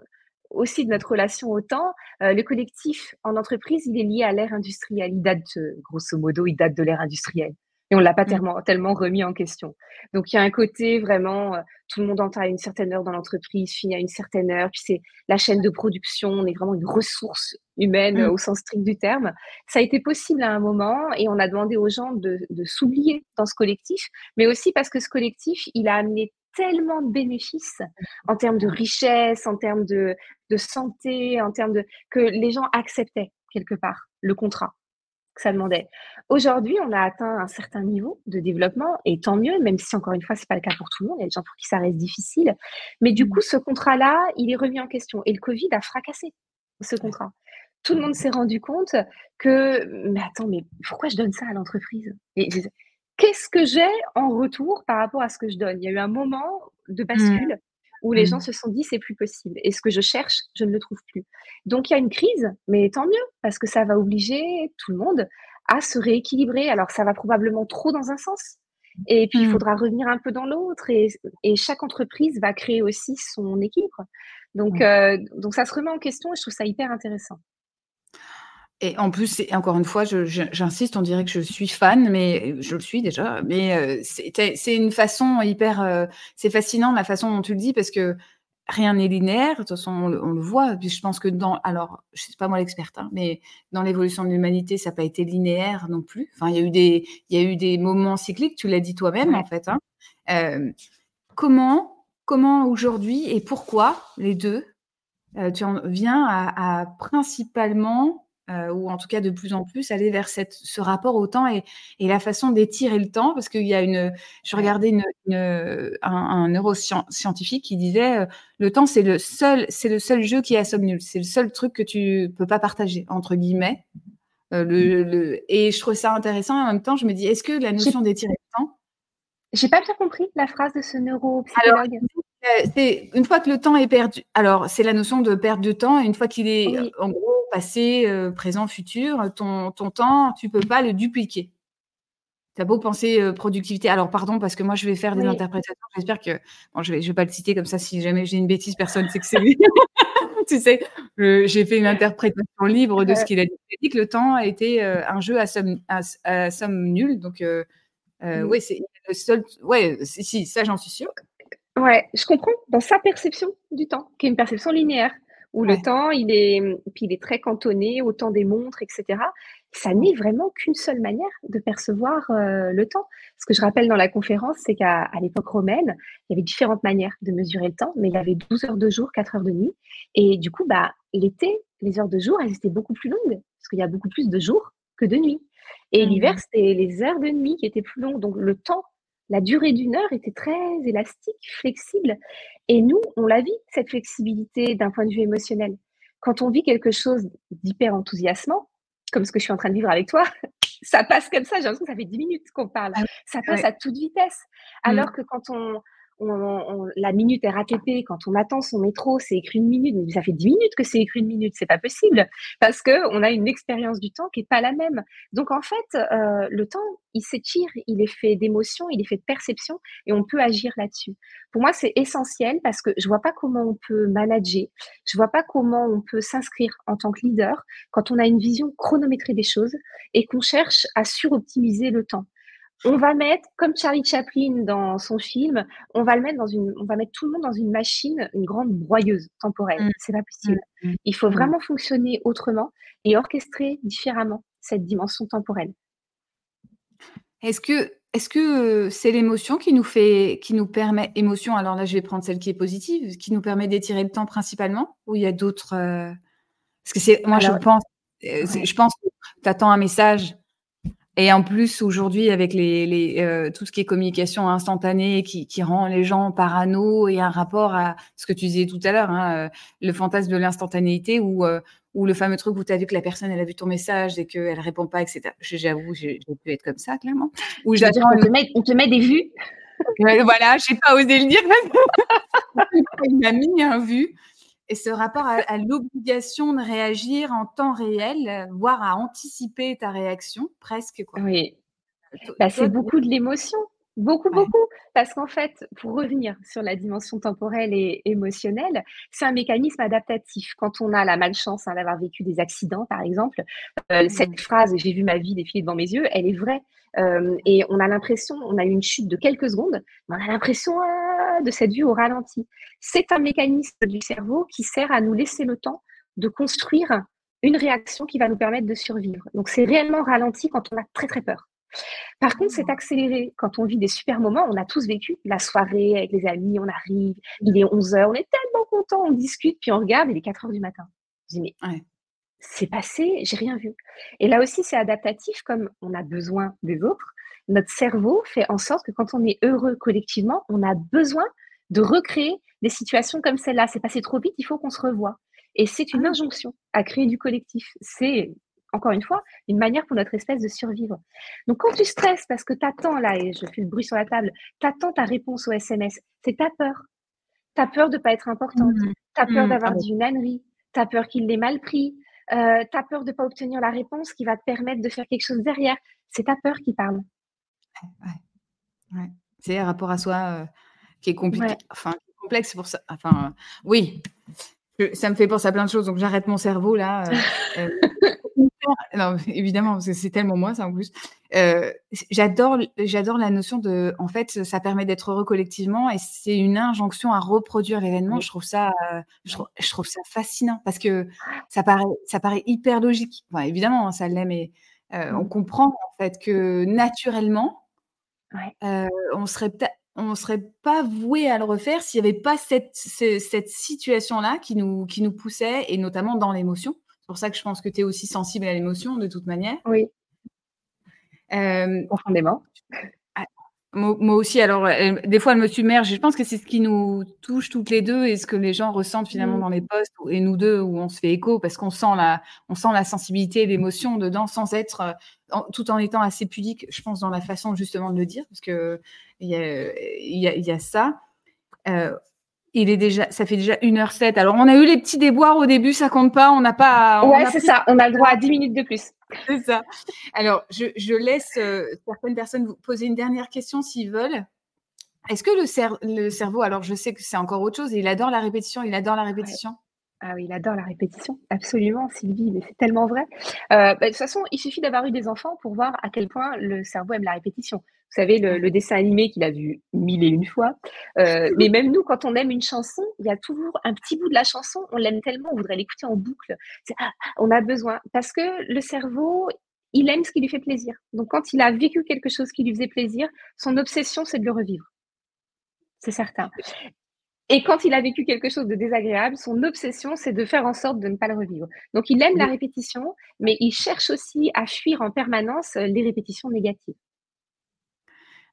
aussi de notre relation au temps, euh, le collectif en entreprise, il est lié à l'ère industrielle. Il date, grosso modo, il date de l'ère industrielle. Et on l'a pas mmh. tellement, tellement remis en question. Donc, il y a un côté vraiment, euh, tout le monde entre à une certaine heure dans l'entreprise, finit à une certaine heure. Puis c'est la chaîne de production, on est vraiment une ressource humaine mmh. au sens strict du terme. Ça a été possible à un moment et on a demandé aux gens de, de s'oublier dans ce collectif, mais aussi parce que ce collectif, il a amené tellement de bénéfices en termes de richesse, en termes de, de santé, en termes de que les gens acceptaient quelque part le contrat que ça demandait. Aujourd'hui, on a atteint un certain niveau de développement et tant mieux, même si encore une fois, c'est pas le cas pour tout le monde. Il y a des gens pour qui ça reste difficile. Mais du coup, ce contrat-là, il est remis en question et le Covid a fracassé ce contrat. Tout le monde s'est rendu compte que, mais attends, mais pourquoi je donne ça à l'entreprise? Qu'est-ce que j'ai en retour par rapport à ce que je donne? Il y a eu un moment de mmh. bascule où les gens mmh. se sont dit c'est plus possible. Et ce que je cherche, je ne le trouve plus. Donc il y a une crise, mais tant mieux, parce que ça va obliger tout le monde à se rééquilibrer. Alors ça va probablement trop dans un sens. Et puis il mmh. faudra revenir un peu dans l'autre. Et, chaque entreprise va créer aussi son équilibre. Donc, euh, donc ça se remet en question et je trouve ça hyper intéressant. Et en plus, encore une fois, j'insiste, on dirait que je suis fan, mais je le suis déjà. Mais euh, c'est une façon hyper. Euh, c'est fascinant la façon dont tu le dis parce que rien n'est linéaire. De toute façon, on, le voit. Puis je pense que dans. Alors, je ne suis pas moi l'experte, hein, mais dans l'évolution de l'humanité, ça n'a pas été linéaire non plus. Enfin, il y a eu des, y a eu des moments cycliques, tu l'as dit toi-même, en fait. Hein. Euh, comment, comment aujourd'hui et pourquoi les deux, tu en viens à principalement euh, ou en tout cas de plus en plus aller vers cette, ce rapport au temps et, et la façon d'étirer le temps, parce qu'il y a une, je regardais une, un, neuroscientifique qui disait euh, le temps c'est le seul, c'est le seul jeu qui est à somme nulle, c'est le seul truc que tu peux pas partager entre guillemets. Euh, le, le, et je trouve ça intéressant. En même temps, je me dis, est-ce que la notion d'étirer le temps J'ai pas bien compris la phrase de ce neuropsychologue. C'est une fois que le temps est perdu. Alors, c'est la notion de perte de temps. Une fois qu'il est, en gros, passé, euh, présent, futur, ton, ton temps, tu peux pas le dupliquer. Tu as beau penser euh, productivité. Alors, pardon, parce que moi, je vais faire des interprétations. J'espère que. Bon, je ne vais, je vais pas le citer comme ça. Si jamais j'ai une bêtise, personne ne sait que c'est lui. [laughs] tu sais, j'ai fait une interprétation libre de ce qu'il a dit. Il a dit que le temps a été euh, un jeu à somme, à, somme nulle. Donc, mmh. oui, c'est le seul. Ouais, si, si ça, j'en suis sûre. Ouais, je comprends dans sa perception du temps, qui est une perception linéaire où le temps, il est, puis il est très cantonné au temps des montres, etc. Ça n'est vraiment qu'une seule manière de percevoir euh, le temps. Ce que je rappelle dans la conférence, c'est qu'à l'époque romaine, il y avait différentes manières de mesurer le temps, mais il y avait 12 heures de jour, 4 heures de nuit. Et du coup, bah, l'été, les heures de jour, elles étaient beaucoup plus longues, parce qu'il y a beaucoup plus de jours que de nuit. Et mmh l'hiver, c'était les heures de nuit qui étaient plus longues. Donc le temps la durée d'une heure était très élastique, flexible. Et nous, on la vit, cette flexibilité d'un point de vue émotionnel. Quand on vit quelque chose d'hyper enthousiasmant, comme ce que je suis en train de vivre avec toi, [laughs] ça passe comme ça. J'ai l'impression que ça fait 10 minutes qu'on parle. Ah ça passe à toute vitesse. Mmh. Alors que quand la minute RATP, quand on attend son métro, c'est écrit une minute. Mais ça fait dix minutes que c'est écrit une minute. C'est pas possible parce que on a une expérience du temps qui est pas la même. Donc en fait, euh, le temps, il s'étire, il est fait d'émotion, il est fait de perception et on peut agir là-dessus. Pour moi, c'est essentiel parce que je vois pas comment on peut manager. Je vois pas comment on peut s'inscrire en tant que leader quand on a une vision chronométrée des choses et qu'on cherche à suroptimiser le temps. On va mettre, comme Charlie Chaplin dans son film, on va le mettre dans une, on va mettre tout le monde dans une machine, une grande broyeuse temporelle. Mmh. C'est pas possible. Mmh. Mmh. Il faut vraiment fonctionner autrement et orchestrer différemment cette dimension temporelle. Est-ce que est-ce que c'est l'émotion qui nous fait, qui nous permet, émotion, alors là je vais prendre celle qui est positive, qui nous permet d'étirer le temps principalement, ou il y a d'autres. Parce que c'est, moi je pense, je pense que tu attends un message et en plus, aujourd'hui, avec les, les euh, tout ce qui est communication instantanée qui, qui, rend les gens parano et un rapport à ce que tu disais tout à l'heure, hein, euh, le fantasme de l'instantanéité ou, euh, ou le fameux truc où tu as vu que la personne, elle a vu ton message et qu'elle répond pas, etc. J'avoue, j'ai pu être comme ça, clairement. Ou. On, te met, on te met des vues. voilà, je n'ai pas osé le dire. Il m'a mis un vu et ce rapport à, l'obligation de réagir en temps réel, voire à anticiper ta réaction, presque. Quoi. Oui. Bah, c'est beaucoup de l'émotion. Beaucoup, beaucoup. Parce qu'en fait, pour revenir sur la dimension temporelle et émotionnelle, c'est un mécanisme adaptatif. Quand on a la malchance hein, d'avoir vécu des accidents, par exemple, euh, cette mmh. phrase « j'ai vu ma vie défiler devant mes yeux », elle est vraie. Euh, et on a l'impression, on a eu une chute de quelques secondes, mais on a l'impression ah, de cette vue au ralenti. C'est un mécanisme du cerveau qui sert à nous laisser le temps de construire une réaction qui va nous permettre de survivre. Donc c'est réellement ralenti quand on a très très peur. Par contre, c'est accéléré quand on vit des super moments. On a tous vécu la soirée avec les amis, on arrive, il est 11 h on est tellement content, on discute, puis on regarde, il est 4 h du matin. Je dis, mais c'est passé, j'ai rien vu. Et là aussi, c'est adaptatif, comme on a besoin des autres. Notre cerveau fait en sorte que quand on est heureux collectivement, on a besoin de recréer des situations comme celle-là. C'est passé trop vite, il faut qu'on se revoie. Et c'est une ah. injonction à créer du collectif. C'est, encore une fois, une manière pour notre espèce de survivre. Donc, quand tu stresses parce que tu attends, là, et je fais le bruit sur la table, tu attends ta réponse au SMS, c'est ta peur. Tu as peur de ne pas être importante. Mmh. Tu as peur mmh. d'avoir ah dit une ânerie. Tu as peur qu'il l'ait mal pris. Euh, tu as peur de ne pas obtenir la réponse qui va te permettre de faire quelque chose derrière. C'est ta peur qui parle. Ouais, C'est un rapport à soi euh, qui est compliqué. Enfin, complexe pour ça. Enfin, oui, ça me fait penser à plein de choses. Donc, j'arrête mon cerveau là. Euh, [laughs] non, évidemment, parce que c'est tellement moi, ça en plus. Euh, j'adore, j'adore la notion de, en fait, ça permet d'être heureux collectivement et c'est une injonction à reproduire l'événement. Je trouve ça, je, trouve, ça fascinant parce que ça paraît, ça paraît hyper logique. évidemment, hein, ça l'est, mais euh, on mmh. comprend en fait que naturellement, euh, on serait on serait pas voué à le refaire s'il n'y avait pas cette, cette situation-là qui nous, qui nous poussait, et notamment dans l'émotion. C'est pour ça que je pense que tu es aussi sensible à l'émotion de toute manière. Oui. Euh, Profondément. Ah, moi, aussi, alors des fois elle me submerge. Je pense que c'est ce qui nous touche toutes les deux et ce que les gens ressentent finalement mmh. dans les postes et nous deux où on se fait écho parce qu'on sent la, on sent la sensibilité et l'émotion dedans sans être, tout en étant assez pudique, je pense, dans la façon justement de le dire parce que il y a, y a, ça. Euh, il est déjà, ça fait déjà 1h07. Alors, on a eu les petits déboires au début, ça compte pas. On n'a pas. Ouais, c'est ça. On a le droit à 10 minutes de plus. C'est ça. Alors, je, laisse euh, certaines personnes vous poser une dernière question s'ils veulent. Est-ce que le, le, cerveau, alors je sais que c'est encore autre chose, il adore la répétition, il adore la répétition ah oui, il adore la répétition, absolument, Sylvie, mais c'est tellement vrai. Euh, bah, de toute façon, il suffit d'avoir eu des enfants pour voir à quel point le cerveau aime la répétition. Vous savez, le, dessin animé qu'il a vu mille et une fois. Euh, [laughs] mais même nous, quand on aime une chanson, il y a toujours un petit bout de la chanson, on l'aime tellement, on voudrait l'écouter en boucle. Ah, on a besoin, parce que le cerveau, il aime ce qui lui fait plaisir. Donc, quand il a vécu quelque chose qui lui faisait plaisir, son obsession, c'est de le revivre. C'est certain. Et quand il a vécu quelque chose de désagréable, son obsession, c'est de faire en sorte de ne pas le revivre. Donc, il aime la répétition, mais il cherche aussi à fuir en permanence les répétitions négatives.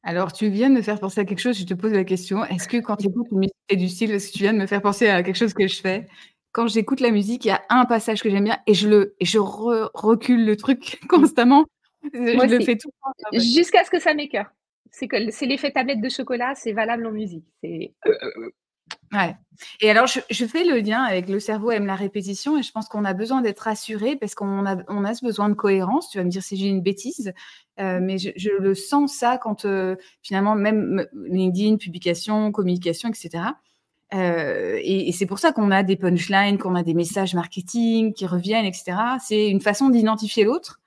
Alors, tu viens de me faire penser à quelque chose, je te pose la question. Est-ce que quand tu écoutes une musique du style, est-ce que tu viens de me faire penser à quelque chose que je fais Quand j'écoute la musique, il y a un passage que j'aime bien et je, le, et je recule le truc [laughs] constamment. je le fais tout le temps. Jusqu'à ce que ça m'écœure. C'est que c'est l'effet tablette de chocolat, c'est valable en musique. C'est euh, euh, Ouais. Et alors, je, fais le lien avec le cerveau aime la répétition et je pense qu'on a besoin d'être rassuré parce qu'on a, on a ce besoin de cohérence. Tu vas me dire si j'ai une bêtise, euh, mais je, le sens ça quand euh, finalement, même LinkedIn, publication, communication, etc. Euh, et, c'est pour ça qu'on a des punchlines, qu'on a des messages marketing qui reviennent, etc. C'est une façon d'identifier l'autre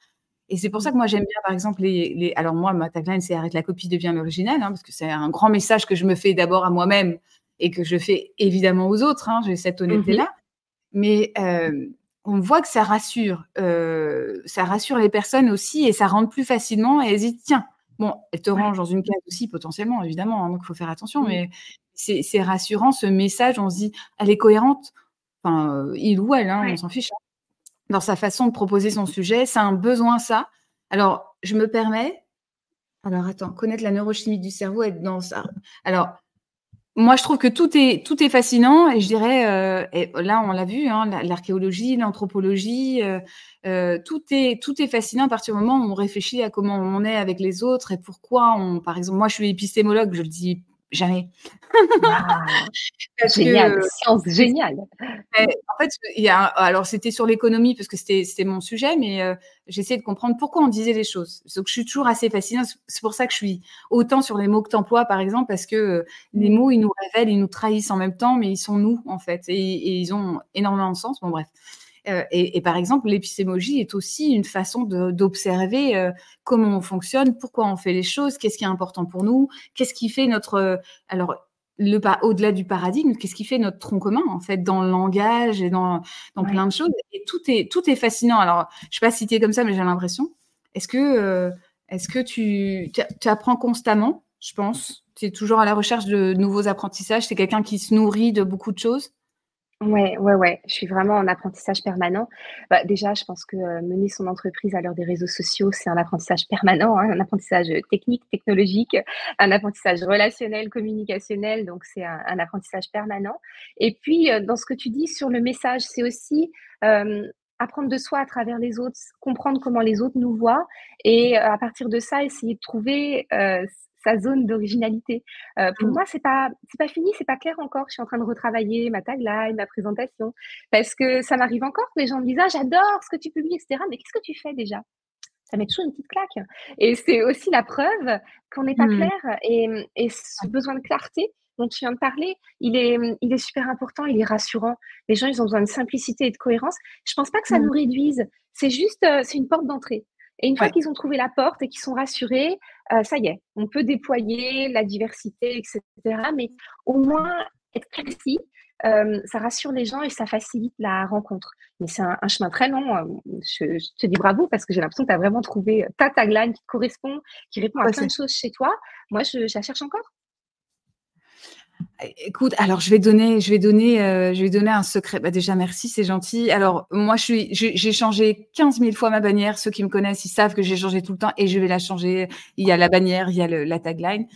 Et c'est pour ça que moi, j'aime bien, par exemple, les, Alors, moi, ma tagline, c'est Arrête la copie, devient l'original, hein, parce que c'est un grand message que je me fais d'abord à moi-même et que je fais évidemment aux autres. Hein, J'ai cette honnêteté-là. Mmh Mais euh, on voit que ça rassure. Euh, ça rassure les personnes aussi et ça rentre plus facilement et elles disent tiens, bon, elle te range dans une case aussi potentiellement, évidemment, hein, donc il faut faire attention. Mmh. Mais c'est rassurant ce message. On se dit elle est cohérente. Enfin, il ou elle, on s'en fiche dans sa façon de proposer son sujet. C'est un besoin, ça. Alors, je me permets. Alors, attends, connaître la neurochimie du cerveau, être dans ça. Alors, moi, je trouve que tout est, tout est fascinant et je dirais, euh, et là, on l'a vu, hein, l'archéologie, l'anthropologie, euh, euh, tout, est, tout est fascinant à partir du moment où on réfléchit à comment on est avec les autres et pourquoi on, par exemple, moi, je suis épistémologue, je le dis Jamais. génial, science géniale. En fait, il y a, alors c'était sur l'économie parce que c'était mon sujet, mais euh, j'essaie de comprendre pourquoi on disait les choses. Donc je suis toujours assez fascinée. C'est pour ça que je suis autant sur les mots que tu emploies, par exemple, parce que euh, les mmh. mots, ils nous révèlent, ils nous trahissent en même temps, mais ils sont nous, en fait, et, et ils ont énormément de sens. Bon, bref. Euh, et, par exemple, l'épistémologie est aussi une façon d'observer euh, comment on fonctionne, pourquoi on fait les choses, qu'est-ce qui est important pour nous, qu'est-ce qui fait notre... Euh, alors, le au-delà du paradigme, qu'est-ce qui fait notre tronc commun en fait dans le langage et dans, dans plein de choses. Et tout est tout est fascinant. Alors, je sais pas es comme ça, mais j'ai l'impression. Est-ce que est-ce que tu, tu, apprends constamment Je pense? Tu es toujours à la recherche de nouveaux apprentissages? C'est quelqu'un qui se nourrit de beaucoup de choses? Ouais, ouais, ouais, je suis vraiment en apprentissage permanent. Bah, déjà, je pense que, euh, mener son entreprise à l'heure des réseaux sociaux, c'est un apprentissage permanent, hein, un apprentissage, technique, technologique, un apprentissage relationnel, communicationnel, donc c'est un apprentissage permanent et puis, euh, dans ce que tu dis sur le message, c'est aussi, apprendre de soi à travers les autres, comprendre comment les autres nous voient et euh, à partir de ça, essayer de trouver, sa zone d'originalité. Euh, pour mmh. moi, c'est pas c'est pas fini, c'est pas clair encore. Je suis en train de retravailler ma tagline, ma présentation, parce que ça m'arrive encore que les gens me disent ah j'adore ce que tu publies, etc. Mais qu'est-ce que tu fais déjà? Ça met toujours une petite claque. Et c'est aussi la preuve qu'on n'est pas mmh. clair et, et ce besoin de clarté dont tu viens de parler, il est, il est super important, il est rassurant. Les gens, ils ont besoin de simplicité et de cohérence. Je pense pas que ça mmh. nous réduise. C'est juste, euh, c'est une porte d'entrée. Et une fois qu'ils ont trouvé la porte et qu'ils sont rassurés, euh, ça y est, on peut déployer la diversité, etc. Mais au moins, être précis, euh, ça rassure les gens et ça facilite la rencontre. Mais c'est un, chemin très long. Euh, je, te dis bravo parce que j'ai l'impression que tu as vraiment trouvé ta tagline qui correspond, qui répond à plein de choses chez toi. Moi, je la cherche encore. Écoute, alors je vais donner, je vais donner, euh, je vais donner un secret. Bah déjà merci, c'est gentil. Alors moi, je suis, j'ai changé 15 000 fois ma bannière. Ceux qui me connaissent, ils savent que j'ai changé tout le temps et je vais la changer. Il y a la bannière, il y a la tagline.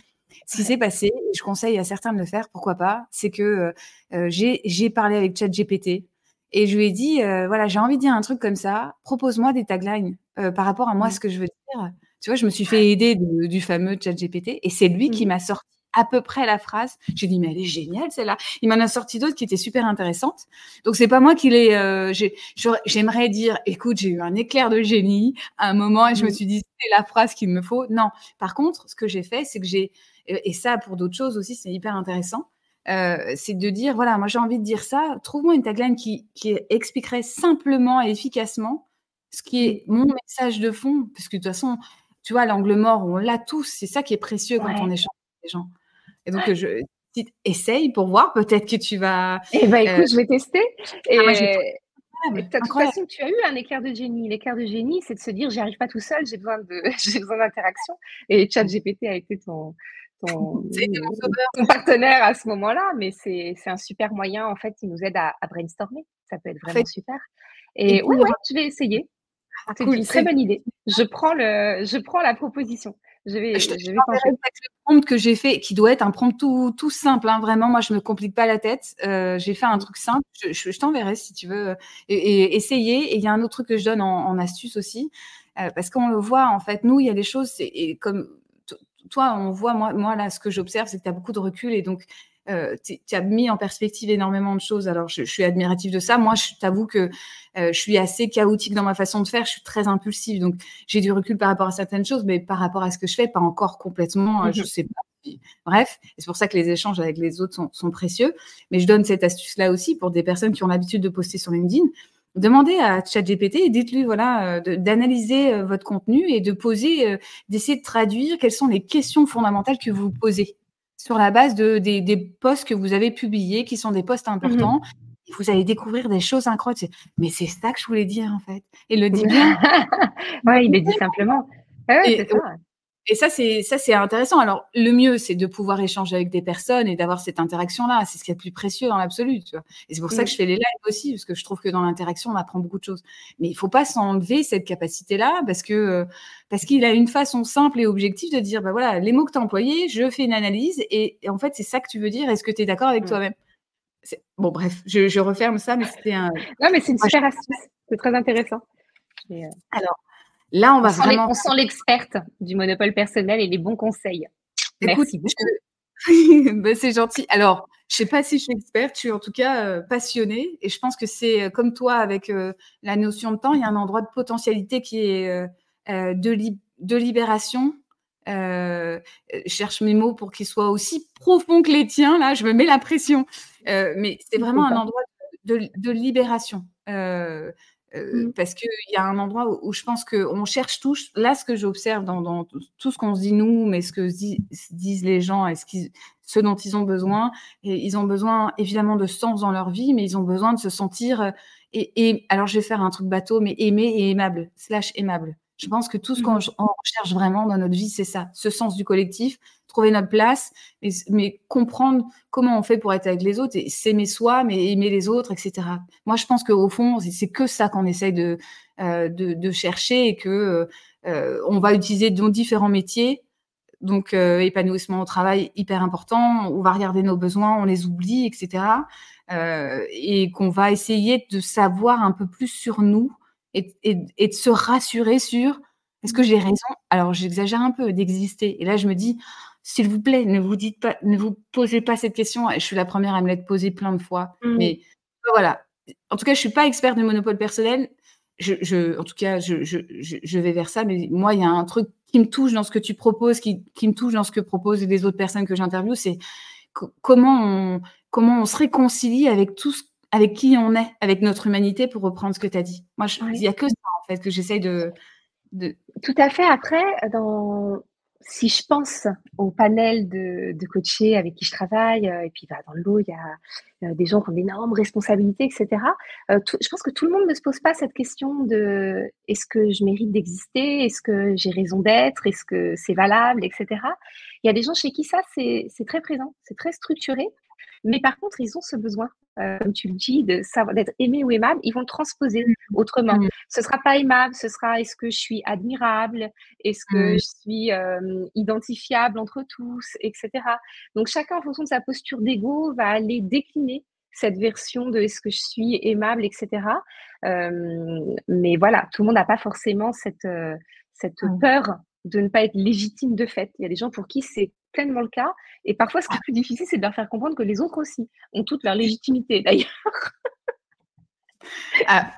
Ce qui s'est passé, je conseille à certains de le faire, pourquoi pas, c'est que euh, euh, j'ai parlé avec ChatGPT et je lui ai dit, voilà, j'ai envie de dire un truc comme ça. Propose-moi des taglines par rapport à moi, mmh. ce que je veux dire. Tu vois, je me suis fait aider du fameux ChatGPT et c'est lui qui mmh. m'a sorti à peu près la phrase. J'ai dit, mais elle est géniale, celle-là. Il m'en a sorti d'autres qui étaient super intéressantes. Donc, c'est pas moi qui les, euh, j'aimerais dire, écoute, j'ai eu un éclair de génie à un moment et je me mmh. suis dit, c'est la phrase qu'il me faut. Non. Par contre, ce que j'ai fait, c'est que j'ai, et ça pour d'autres choses aussi, c'est hyper intéressant. Euh, c'est de dire, voilà, moi j'ai envie de dire ça, trouve-moi une tagline qui, qui expliquerait simplement et efficacement ce qui est mon message de fond, parce que de toute façon, tu vois, l'angle mort, on l'a tous, c'est ça qui est précieux quand on échange avec les gens. Et donc, je essaye pour voir, peut-être que tu vas. Eh bien, écoute, je vais tester. Et ah, de toute façon, tu as eu un éclair de génie. L'éclair de génie, c'est de se dire, j'y arrive pas tout seul, j'ai besoin de, [laughs] j'ai besoin d'interaction. Et ChatGPT a été ton, ton, [laughs] ton, partenaire à ce moment-là, mais c'est, un super moyen en fait qui nous aide à, brainstormer. Ça peut être vraiment super. Et, oui, ouais, je vais essayer. Ah, c'est une très bonne idée. Je prends le, je prends la proposition. Je vais, je, je vais le prompt que j'ai fait, qui doit être un prompt tout, tout simple. Hein, vraiment, moi, je me complique pas la tête. Euh, j'ai fait un truc simple. Je, je, t'enverrai si tu veux et, et essayer. Et il y a un autre truc que je donne en, en astuce aussi, euh, parce qu'on le voit. En fait, nous, il y a des choses. Et comme toi, on voit. Moi, moi là, ce que j'observe, c'est que tu as beaucoup de recul et donc euh, tu as mis en perspective énormément de choses. Alors, je, suis admirative de ça. Moi, je t'avoue que euh, je suis assez chaotique dans ma façon de faire. Je suis très impulsive. Donc, j'ai du recul par rapport à certaines choses, mais par rapport à ce que je fais, pas encore complètement. Euh, je mhm. sais pas. Bref, c'est pour ça que les échanges avec les autres sont, précieux. Mais je donne cette astuce-là aussi pour des personnes qui ont l'habitude de poster sur LinkedIn. demandez à ChatGPT et dites-lui voilà d'analyser votre contenu et de poser, d'essayer de traduire quelles sont les questions fondamentales que vous posez sur la base de, des, des posts que vous avez publiés, qui sont des posts mmh importants. Vous allez découvrir des choses incroyables. Mais c'est ça que je voulais dire, en fait. Et le [laughs] dit bien. oui, il le dit simplement. c'est ça. Et ça, c'est ça, c'est intéressant. Alors, le mieux, c'est de pouvoir échanger avec des personnes et d'avoir cette interaction-là. C'est ce qui est le plus précieux dans l'absolu, tu vois. Et c'est pour ça que je fais les lives aussi, parce que je trouve que dans l'interaction, on apprend beaucoup de choses. Mais il faut pas s'enlever cette capacité-là, parce que parce qu'il a une façon simple et objective de dire, bah voilà, les mots que tu as employés, je fais une analyse, et, en fait, c'est ça que tu veux dire. Est-ce que tu es d'accord avec mmh. toi-même? Bon, bref, je, referme ça, mais c'était un. Non, mais c'est une super astuce. C'est très intéressant. Euh, Alors, Là, on va vraiment. on sent l'experte du monopole personnel et les bons conseils. Merci beaucoup. [laughs] Bah, c'est gentil. Alors, je sais pas si je suis experte, je suis en tout cas euh, passionnée et je pense que c'est euh, comme toi avec euh, la notion de temps, il y a un endroit de potentialité qui est de, de, libération. je cherche mes mots pour qu'ils soient aussi profonds que les tiens. Là, je me mets la pression. mais c'est vraiment un endroit de, de libération. Mmh. Parce qu'il y a un endroit où, je pense qu'on cherche tous, là ce que j'observe dans, tout ce qu'on se dit nous, mais ce que disent les gens et ce, dont ils ont besoin, et ils ont besoin évidemment de sens dans leur vie, mais ils ont besoin de se sentir, et, alors je vais faire un truc bateau, mais aimé et aimable, slash aimable. Je pense que tout ce qu'on mmh recherche vraiment dans notre vie, c'est ça, ce sens du collectif, trouver notre place, mais, comprendre comment on fait pour être avec les autres et s'aimer soi, mais aimer les autres, etc. Moi, je pense qu'au fond, c'est que ça qu'on essaye de, euh, de, chercher et que euh, on va utiliser dans différents métiers. Donc, euh, épanouissement au travail, hyper important. On va regarder nos besoins, on les oublie, etc. et qu'on va essayer de savoir un peu plus sur nous et, et de se rassurer sur est-ce que j'ai raison? Alors, j'exagère un peu d'exister. Et là, je me dis, s'il vous plaît, ne vous dites pas, ne vous posez pas cette question. Je suis la première à me l'être posée plein de fois. Mmh. Mais voilà. En tout cas, je suis pas experte de monopole personnel. Je, en tout cas, je, je, vais vers ça. Mais moi, il y a un truc qui me touche dans ce que tu proposes, qui, qui me touche dans ce que proposent les autres personnes que j'interviewe, c'est comment on, comment on se réconcilie avec tout avec qui on est, avec notre humanité, pour reprendre ce que tu as dit. Moi, il n'y a que ça, en fait, que j'essaye de, de... Tout à fait. Après, dans, si je pense au panel de, de coachés avec qui je travaille, euh, et puis bah, dans le lot, il y a euh, des gens qui ont d'énormes responsabilités, etc. Euh, je pense que tout le monde ne se pose pas cette question de est-ce que je mérite d'exister, est-ce que j'ai raison d'être, est-ce que c'est valable, etc. Il y a des gens chez qui ça, c'est très présent, c'est très structuré. Mais par contre, ils ont ce besoin, euh, comme tu le dis, de savoir d'être aimé ou aimable. Ils vont le transposer mmh. autrement. Ce mmh. Ce sera pas aimable, ce sera est-ce que je suis admirable, est-ce que mmh. je suis identifiable entre tous, etc. Donc chacun, en fonction de sa posture d'ego, va aller décliner cette version de est-ce que je suis aimable, etc. mais voilà, tout le monde n'a pas forcément cette, cette peur de ne pas être légitime de fait. Il y a des gens pour qui c'est pleinement le cas. Et parfois, ce qui est plus difficile, c'est de leur faire comprendre que les autres aussi ont toute leur légitimité, [laughs] d'ailleurs. ah,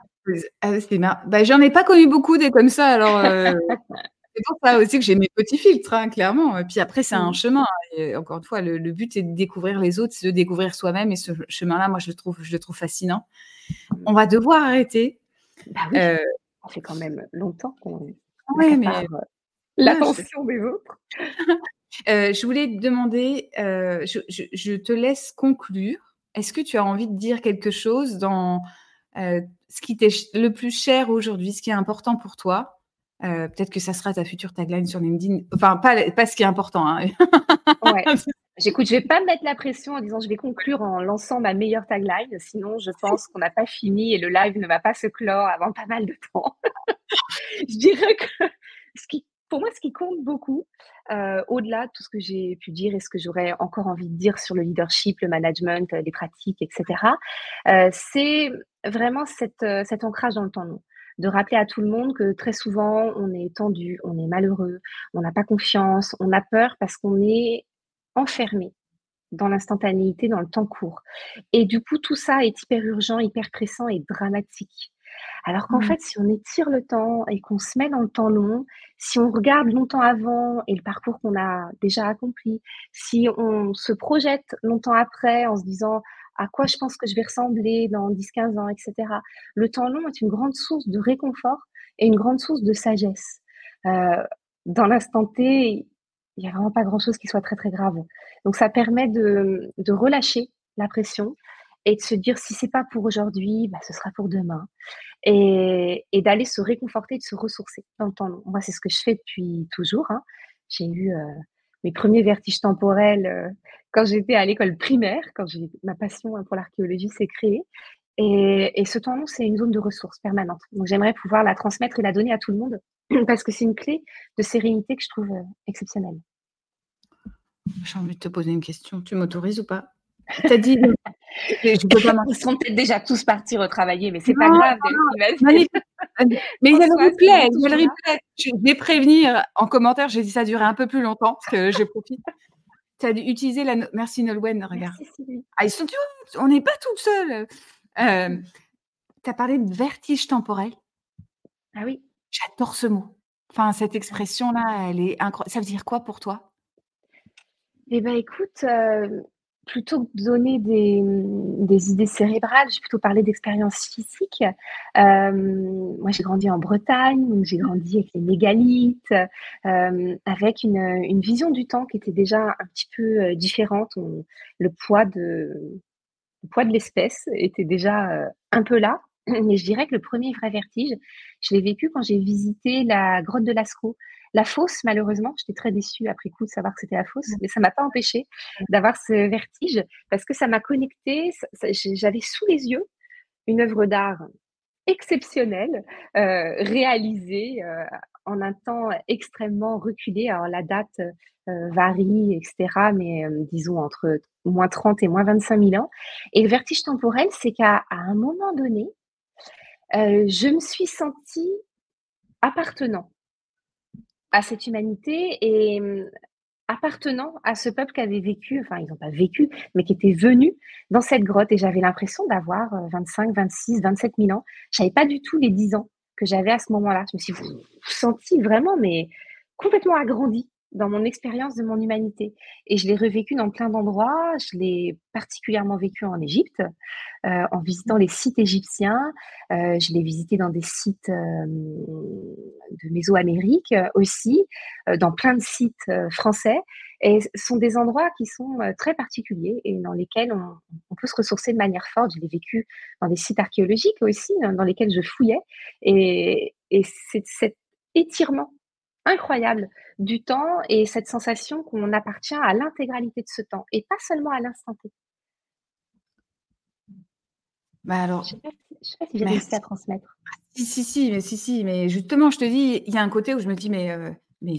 ah c'est bah, J'en ai pas connu beaucoup des comme ça, alors. Euh, [laughs] c'est pour ça aussi que j'ai mes petits filtres, hein, clairement. Et puis après, c'est un mmh. chemin. Et encore une fois, le, but est de découvrir les autres, c'est de découvrir soi-même. Et ce chemin-là, moi, je le trouve, je le trouve fascinant. Mmh. On va devoir arrêter. Bah oui, euh, ça fait quand même longtemps qu'on oui, mais... Euh, l'attention des autres. [laughs] Euh, je voulais te demander, euh, je, te laisse conclure. Est-ce que tu as envie de dire quelque chose dans euh, ce qui t'est le plus cher aujourd'hui, ce qui est important pour toi? Peut-être que ça sera ta future tagline sur LinkedIn. Enfin, pas, pas ce qui est important. Hein. ouais. [laughs] J'écoute, je vais pas me mettre la pression en disant je vais conclure en lançant ma meilleure tagline. Sinon, je pense qu'on n'a pas fini et le live ne va pas se clore avant pas mal de temps. [laughs] je dirais que ce qui pour moi, ce qui compte beaucoup, euh, au-delà de tout ce que j'ai pu dire et ce que j'aurais encore envie de dire sur le leadership, le management, les pratiques, etc., euh, c'est vraiment cette, cet ancrage dans le temps long de rappeler à tout le monde que très souvent, on est tendu, on est malheureux, on n'a pas confiance, on a peur parce qu'on est enfermé dans l'instantanéité, dans le temps court. Et du coup, tout ça est hyper urgent, hyper pressant et dramatique. Alors qu'en mmh. fait, si on étire le temps et qu'on se met dans le temps long, si on regarde longtemps avant et le parcours qu'on a déjà accompli, si on se projette longtemps après en se disant à quoi je pense que je vais ressembler dans 10-15 ans, etc. Le temps long est une grande source de réconfort et une grande source de sagesse. Euh, dans l'instant T, il n'y a vraiment pas grand-chose qui soit très très grave. Donc ça permet de, de relâcher la pression et de se dire si c'est pas pour aujourd'hui, bah, ce sera pour demain. Et, et d'aller se réconforter, de se ressourcer dans le temps long. Moi, c'est ce que je fais depuis toujours. Hein. J'ai eu euh, mes premiers vertiges temporels euh, quand j'étais à l'école primaire, quand j'ai ma passion hein, pour l'archéologie s'est créée. Et, et, ce temps long, c'est une zone de ressources permanente. Donc j'aimerais pouvoir la transmettre et la donner à tout le monde [clears throat] parce que c'est une clé de sérénité que je trouve euh, exceptionnelle. J'ai envie de te poser une question. Tu m'autorises ou pas? Tu as dit. [laughs] je peux pas Ils sont peut-être déjà tous partis retravailler, mais c'est pas grave. mais il y a le replay. Il y a le replay. Je vais prévenir en commentaire. J'ai dit ça durait un peu plus longtemps parce que je profite. Tu as utilisé la. Merci Nolwenn, regarde. ah, ils sont, on n'est pas toutes seules. Euh, tu as parlé de vertige temporel. Ah oui. J'adore ce mot. Enfin, cette expression-là, elle est incroyable. Ça veut dire quoi pour toi? Eh bien, écoute, euh, plutôt que donner des, idées cérébrales, j'ai plutôt parlé d'expériences physiques. Euh, moi, j'ai grandi en Bretagne, donc j'ai grandi avec les mégalithes, euh, avec une, vision du temps qui était déjà un petit peu différente. le poids de, le poids de l'espèce était déjà un peu là. Mais je dirais que le premier vrai vertige, je l'ai vécu quand j'ai visité la grotte de Lascaux. La fosse, malheureusement, j'étais très déçue après coup de savoir que c'était la fosse, mais ça m'a pas empêché d'avoir ce vertige parce que ça m'a connecté. J'avais sous les yeux une œuvre d'art exceptionnelle, euh, réalisée euh, en un temps extrêmement reculé. Alors la date euh, varie, etc., mais disons entre moins 30 et moins 25 000 ans. Et le vertige temporel, c'est qu'à un moment donné, je me suis sentie appartenant à cette humanité et hum, appartenant à ce peuple qui avait vécu, enfin ils n'ont pas vécu, mais qui était venu dans cette grotte et j'avais l'impression d'avoir 25, 26, 27 000 ans. Je n'avais pas du tout les 10 ans que j'avais à ce moment-là. Je me suis sentie vraiment, mais complètement agrandie dans mon expérience de mon humanité. Et je l'ai revécu dans plein d'endroits. Je l'ai particulièrement vécu en Égypte, euh, en visitant les sites égyptiens. Euh, je l'ai visité dans des sites euh, de Mésoamérique aussi, dans plein de sites français. Et ce sont des endroits qui sont très particuliers et dans lesquels on, peut se ressourcer de manière forte. Je l'ai vécu dans des sites archéologiques aussi, dans lesquels je fouillais. Et, et c'est cet étirement incroyable du temps et cette sensation qu'on appartient à l'intégralité de ce temps et pas seulement à l'instant T. Bah alors, je ne sais, pas si j'ai réussi à transmettre. Si, si, si, mais si, si, mais justement, je te dis, il y a un côté où je me dis, mais, euh, mais,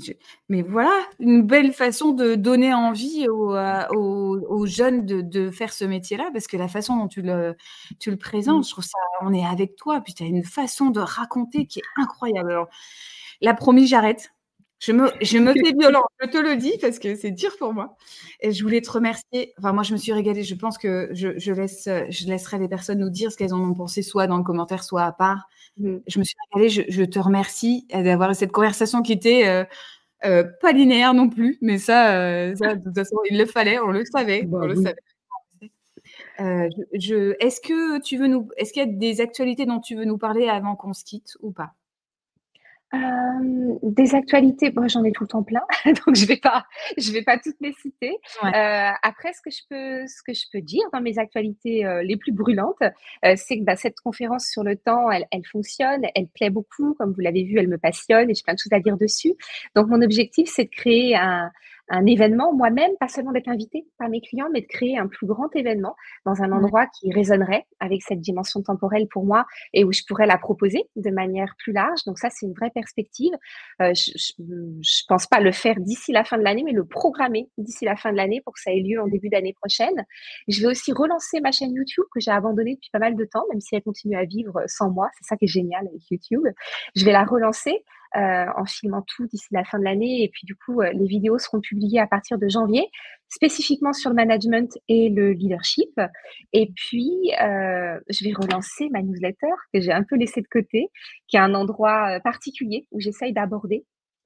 mais voilà, une belle façon de donner envie aux, aux, jeunes de, de, faire ce métier-là, parce que la façon dont tu le, tu le présentes, mmh. je trouve ça, on est avec toi, puis tu as une façon de raconter qui est incroyable. Alors, la promis, j'arrête. Je me, je me [laughs] fais violent, je te le dis, parce que c'est dur pour moi. Et je voulais te remercier. Enfin, moi, je me suis régalée. Je pense que je, je laisse, je laisserai les personnes nous dire ce qu'elles en ont pensé, soit dans le commentaire, soit à part. Mmh. Je me suis régalée. Je, je te remercie d'avoir eu cette conversation qui était euh, euh, pas linéaire non plus, mais ça, euh, ça, de toute façon, il le fallait, on le savait. Bah on le savait. Euh, je, est-ce que tu veux nous, est-ce qu'il y a des actualités dont tu veux nous parler avant qu'on se quitte ou pas? Euh, des actualités, moi j'en ai tout le temps plein, [laughs] donc je vais pas, je vais pas toutes les citer. Euh, après, ce que je peux, ce que je peux dire dans mes actualités euh, les plus brûlantes, c'est que bah, cette conférence sur le temps, elle, elle, fonctionne, elle plaît beaucoup, comme vous l'avez vu, elle me passionne et j'ai plein de choses à dire dessus. Donc mon objectif, c'est de créer un, un événement moi-même, pas seulement d'être invité par mes clients, mais de créer un plus grand événement dans un endroit qui résonnerait avec cette dimension temporelle pour moi et où je pourrais la proposer de manière plus large. Donc ça, c'est une vraie perspective. Euh, je ne pense pas le faire d'ici la fin de l'année, mais le programmer d'ici la fin de l'année pour que ça ait lieu en début d'année prochaine. Je vais aussi relancer ma chaîne YouTube que j'ai abandonnée depuis pas mal de temps, même si elle continue à vivre sans moi. C'est ça qui est génial avec YouTube. Je vais la relancer euh, en filmant tout d'ici la fin de l'année. Et puis du coup, euh, les vidéos seront publiées à partir de janvier, spécifiquement sur le management et le leadership. Et puis, euh, je vais relancer ma newsletter que j'ai un peu laissée de côté, qui est un endroit particulier où j'essaye d'aborder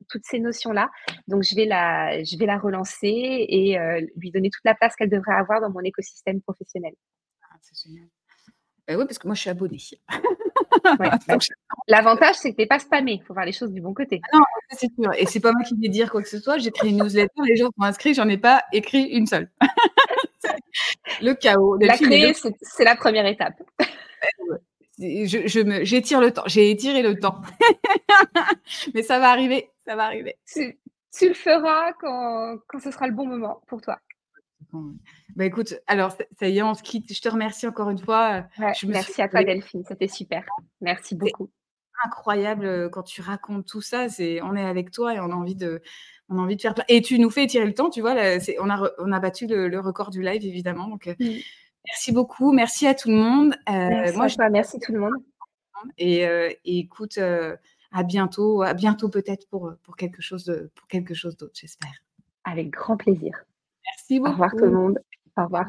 toutes ces notions-là. Donc, je vais la, je vais la relancer et lui donner toute la place qu'elle devrait avoir dans mon écosystème professionnel. c'est génial. Oui, parce que moi, je suis abonnée. [laughs] Ouais, [laughs] L'avantage, c'est que tu n'es pas spammé. Il faut voir les choses du bon côté. Ah non, c'est sûr. Et c'est pas moi qui vais dire quoi que ce soit. J'ai créé une newsletter, les gens sont inscrits, j'en ai pas écrit une seule. [laughs] le chaos. La créer, c'est la première étape. [laughs] Je, je j'étire le temps. J'ai étiré le temps. Mais ça va arriver. Ça va arriver. Tu, tu le feras quand, quand ce sera le bon moment pour toi. Bah écoute, alors ça y est, on se quitte. Je te remercie encore une fois. merci à toi Delphine, c'était super. Merci beaucoup. Incroyable euh, quand tu racontes tout ça. C'est, on est avec toi et on a envie de, on a envie de faire. Et tu nous fais tirer le temps, tu vois. on a, on a battu le, record du live évidemment. Donc euh, mmh. merci beaucoup, merci à tout le monde. Euh, merci moi, je... merci tout le monde. Et, écoute, à bientôt, à bientôt peut-être pour pour quelque chose pour quelque chose d'autre, j'espère. Avec grand plaisir. Merci beaucoup. Au revoir tout le monde. Au revoir.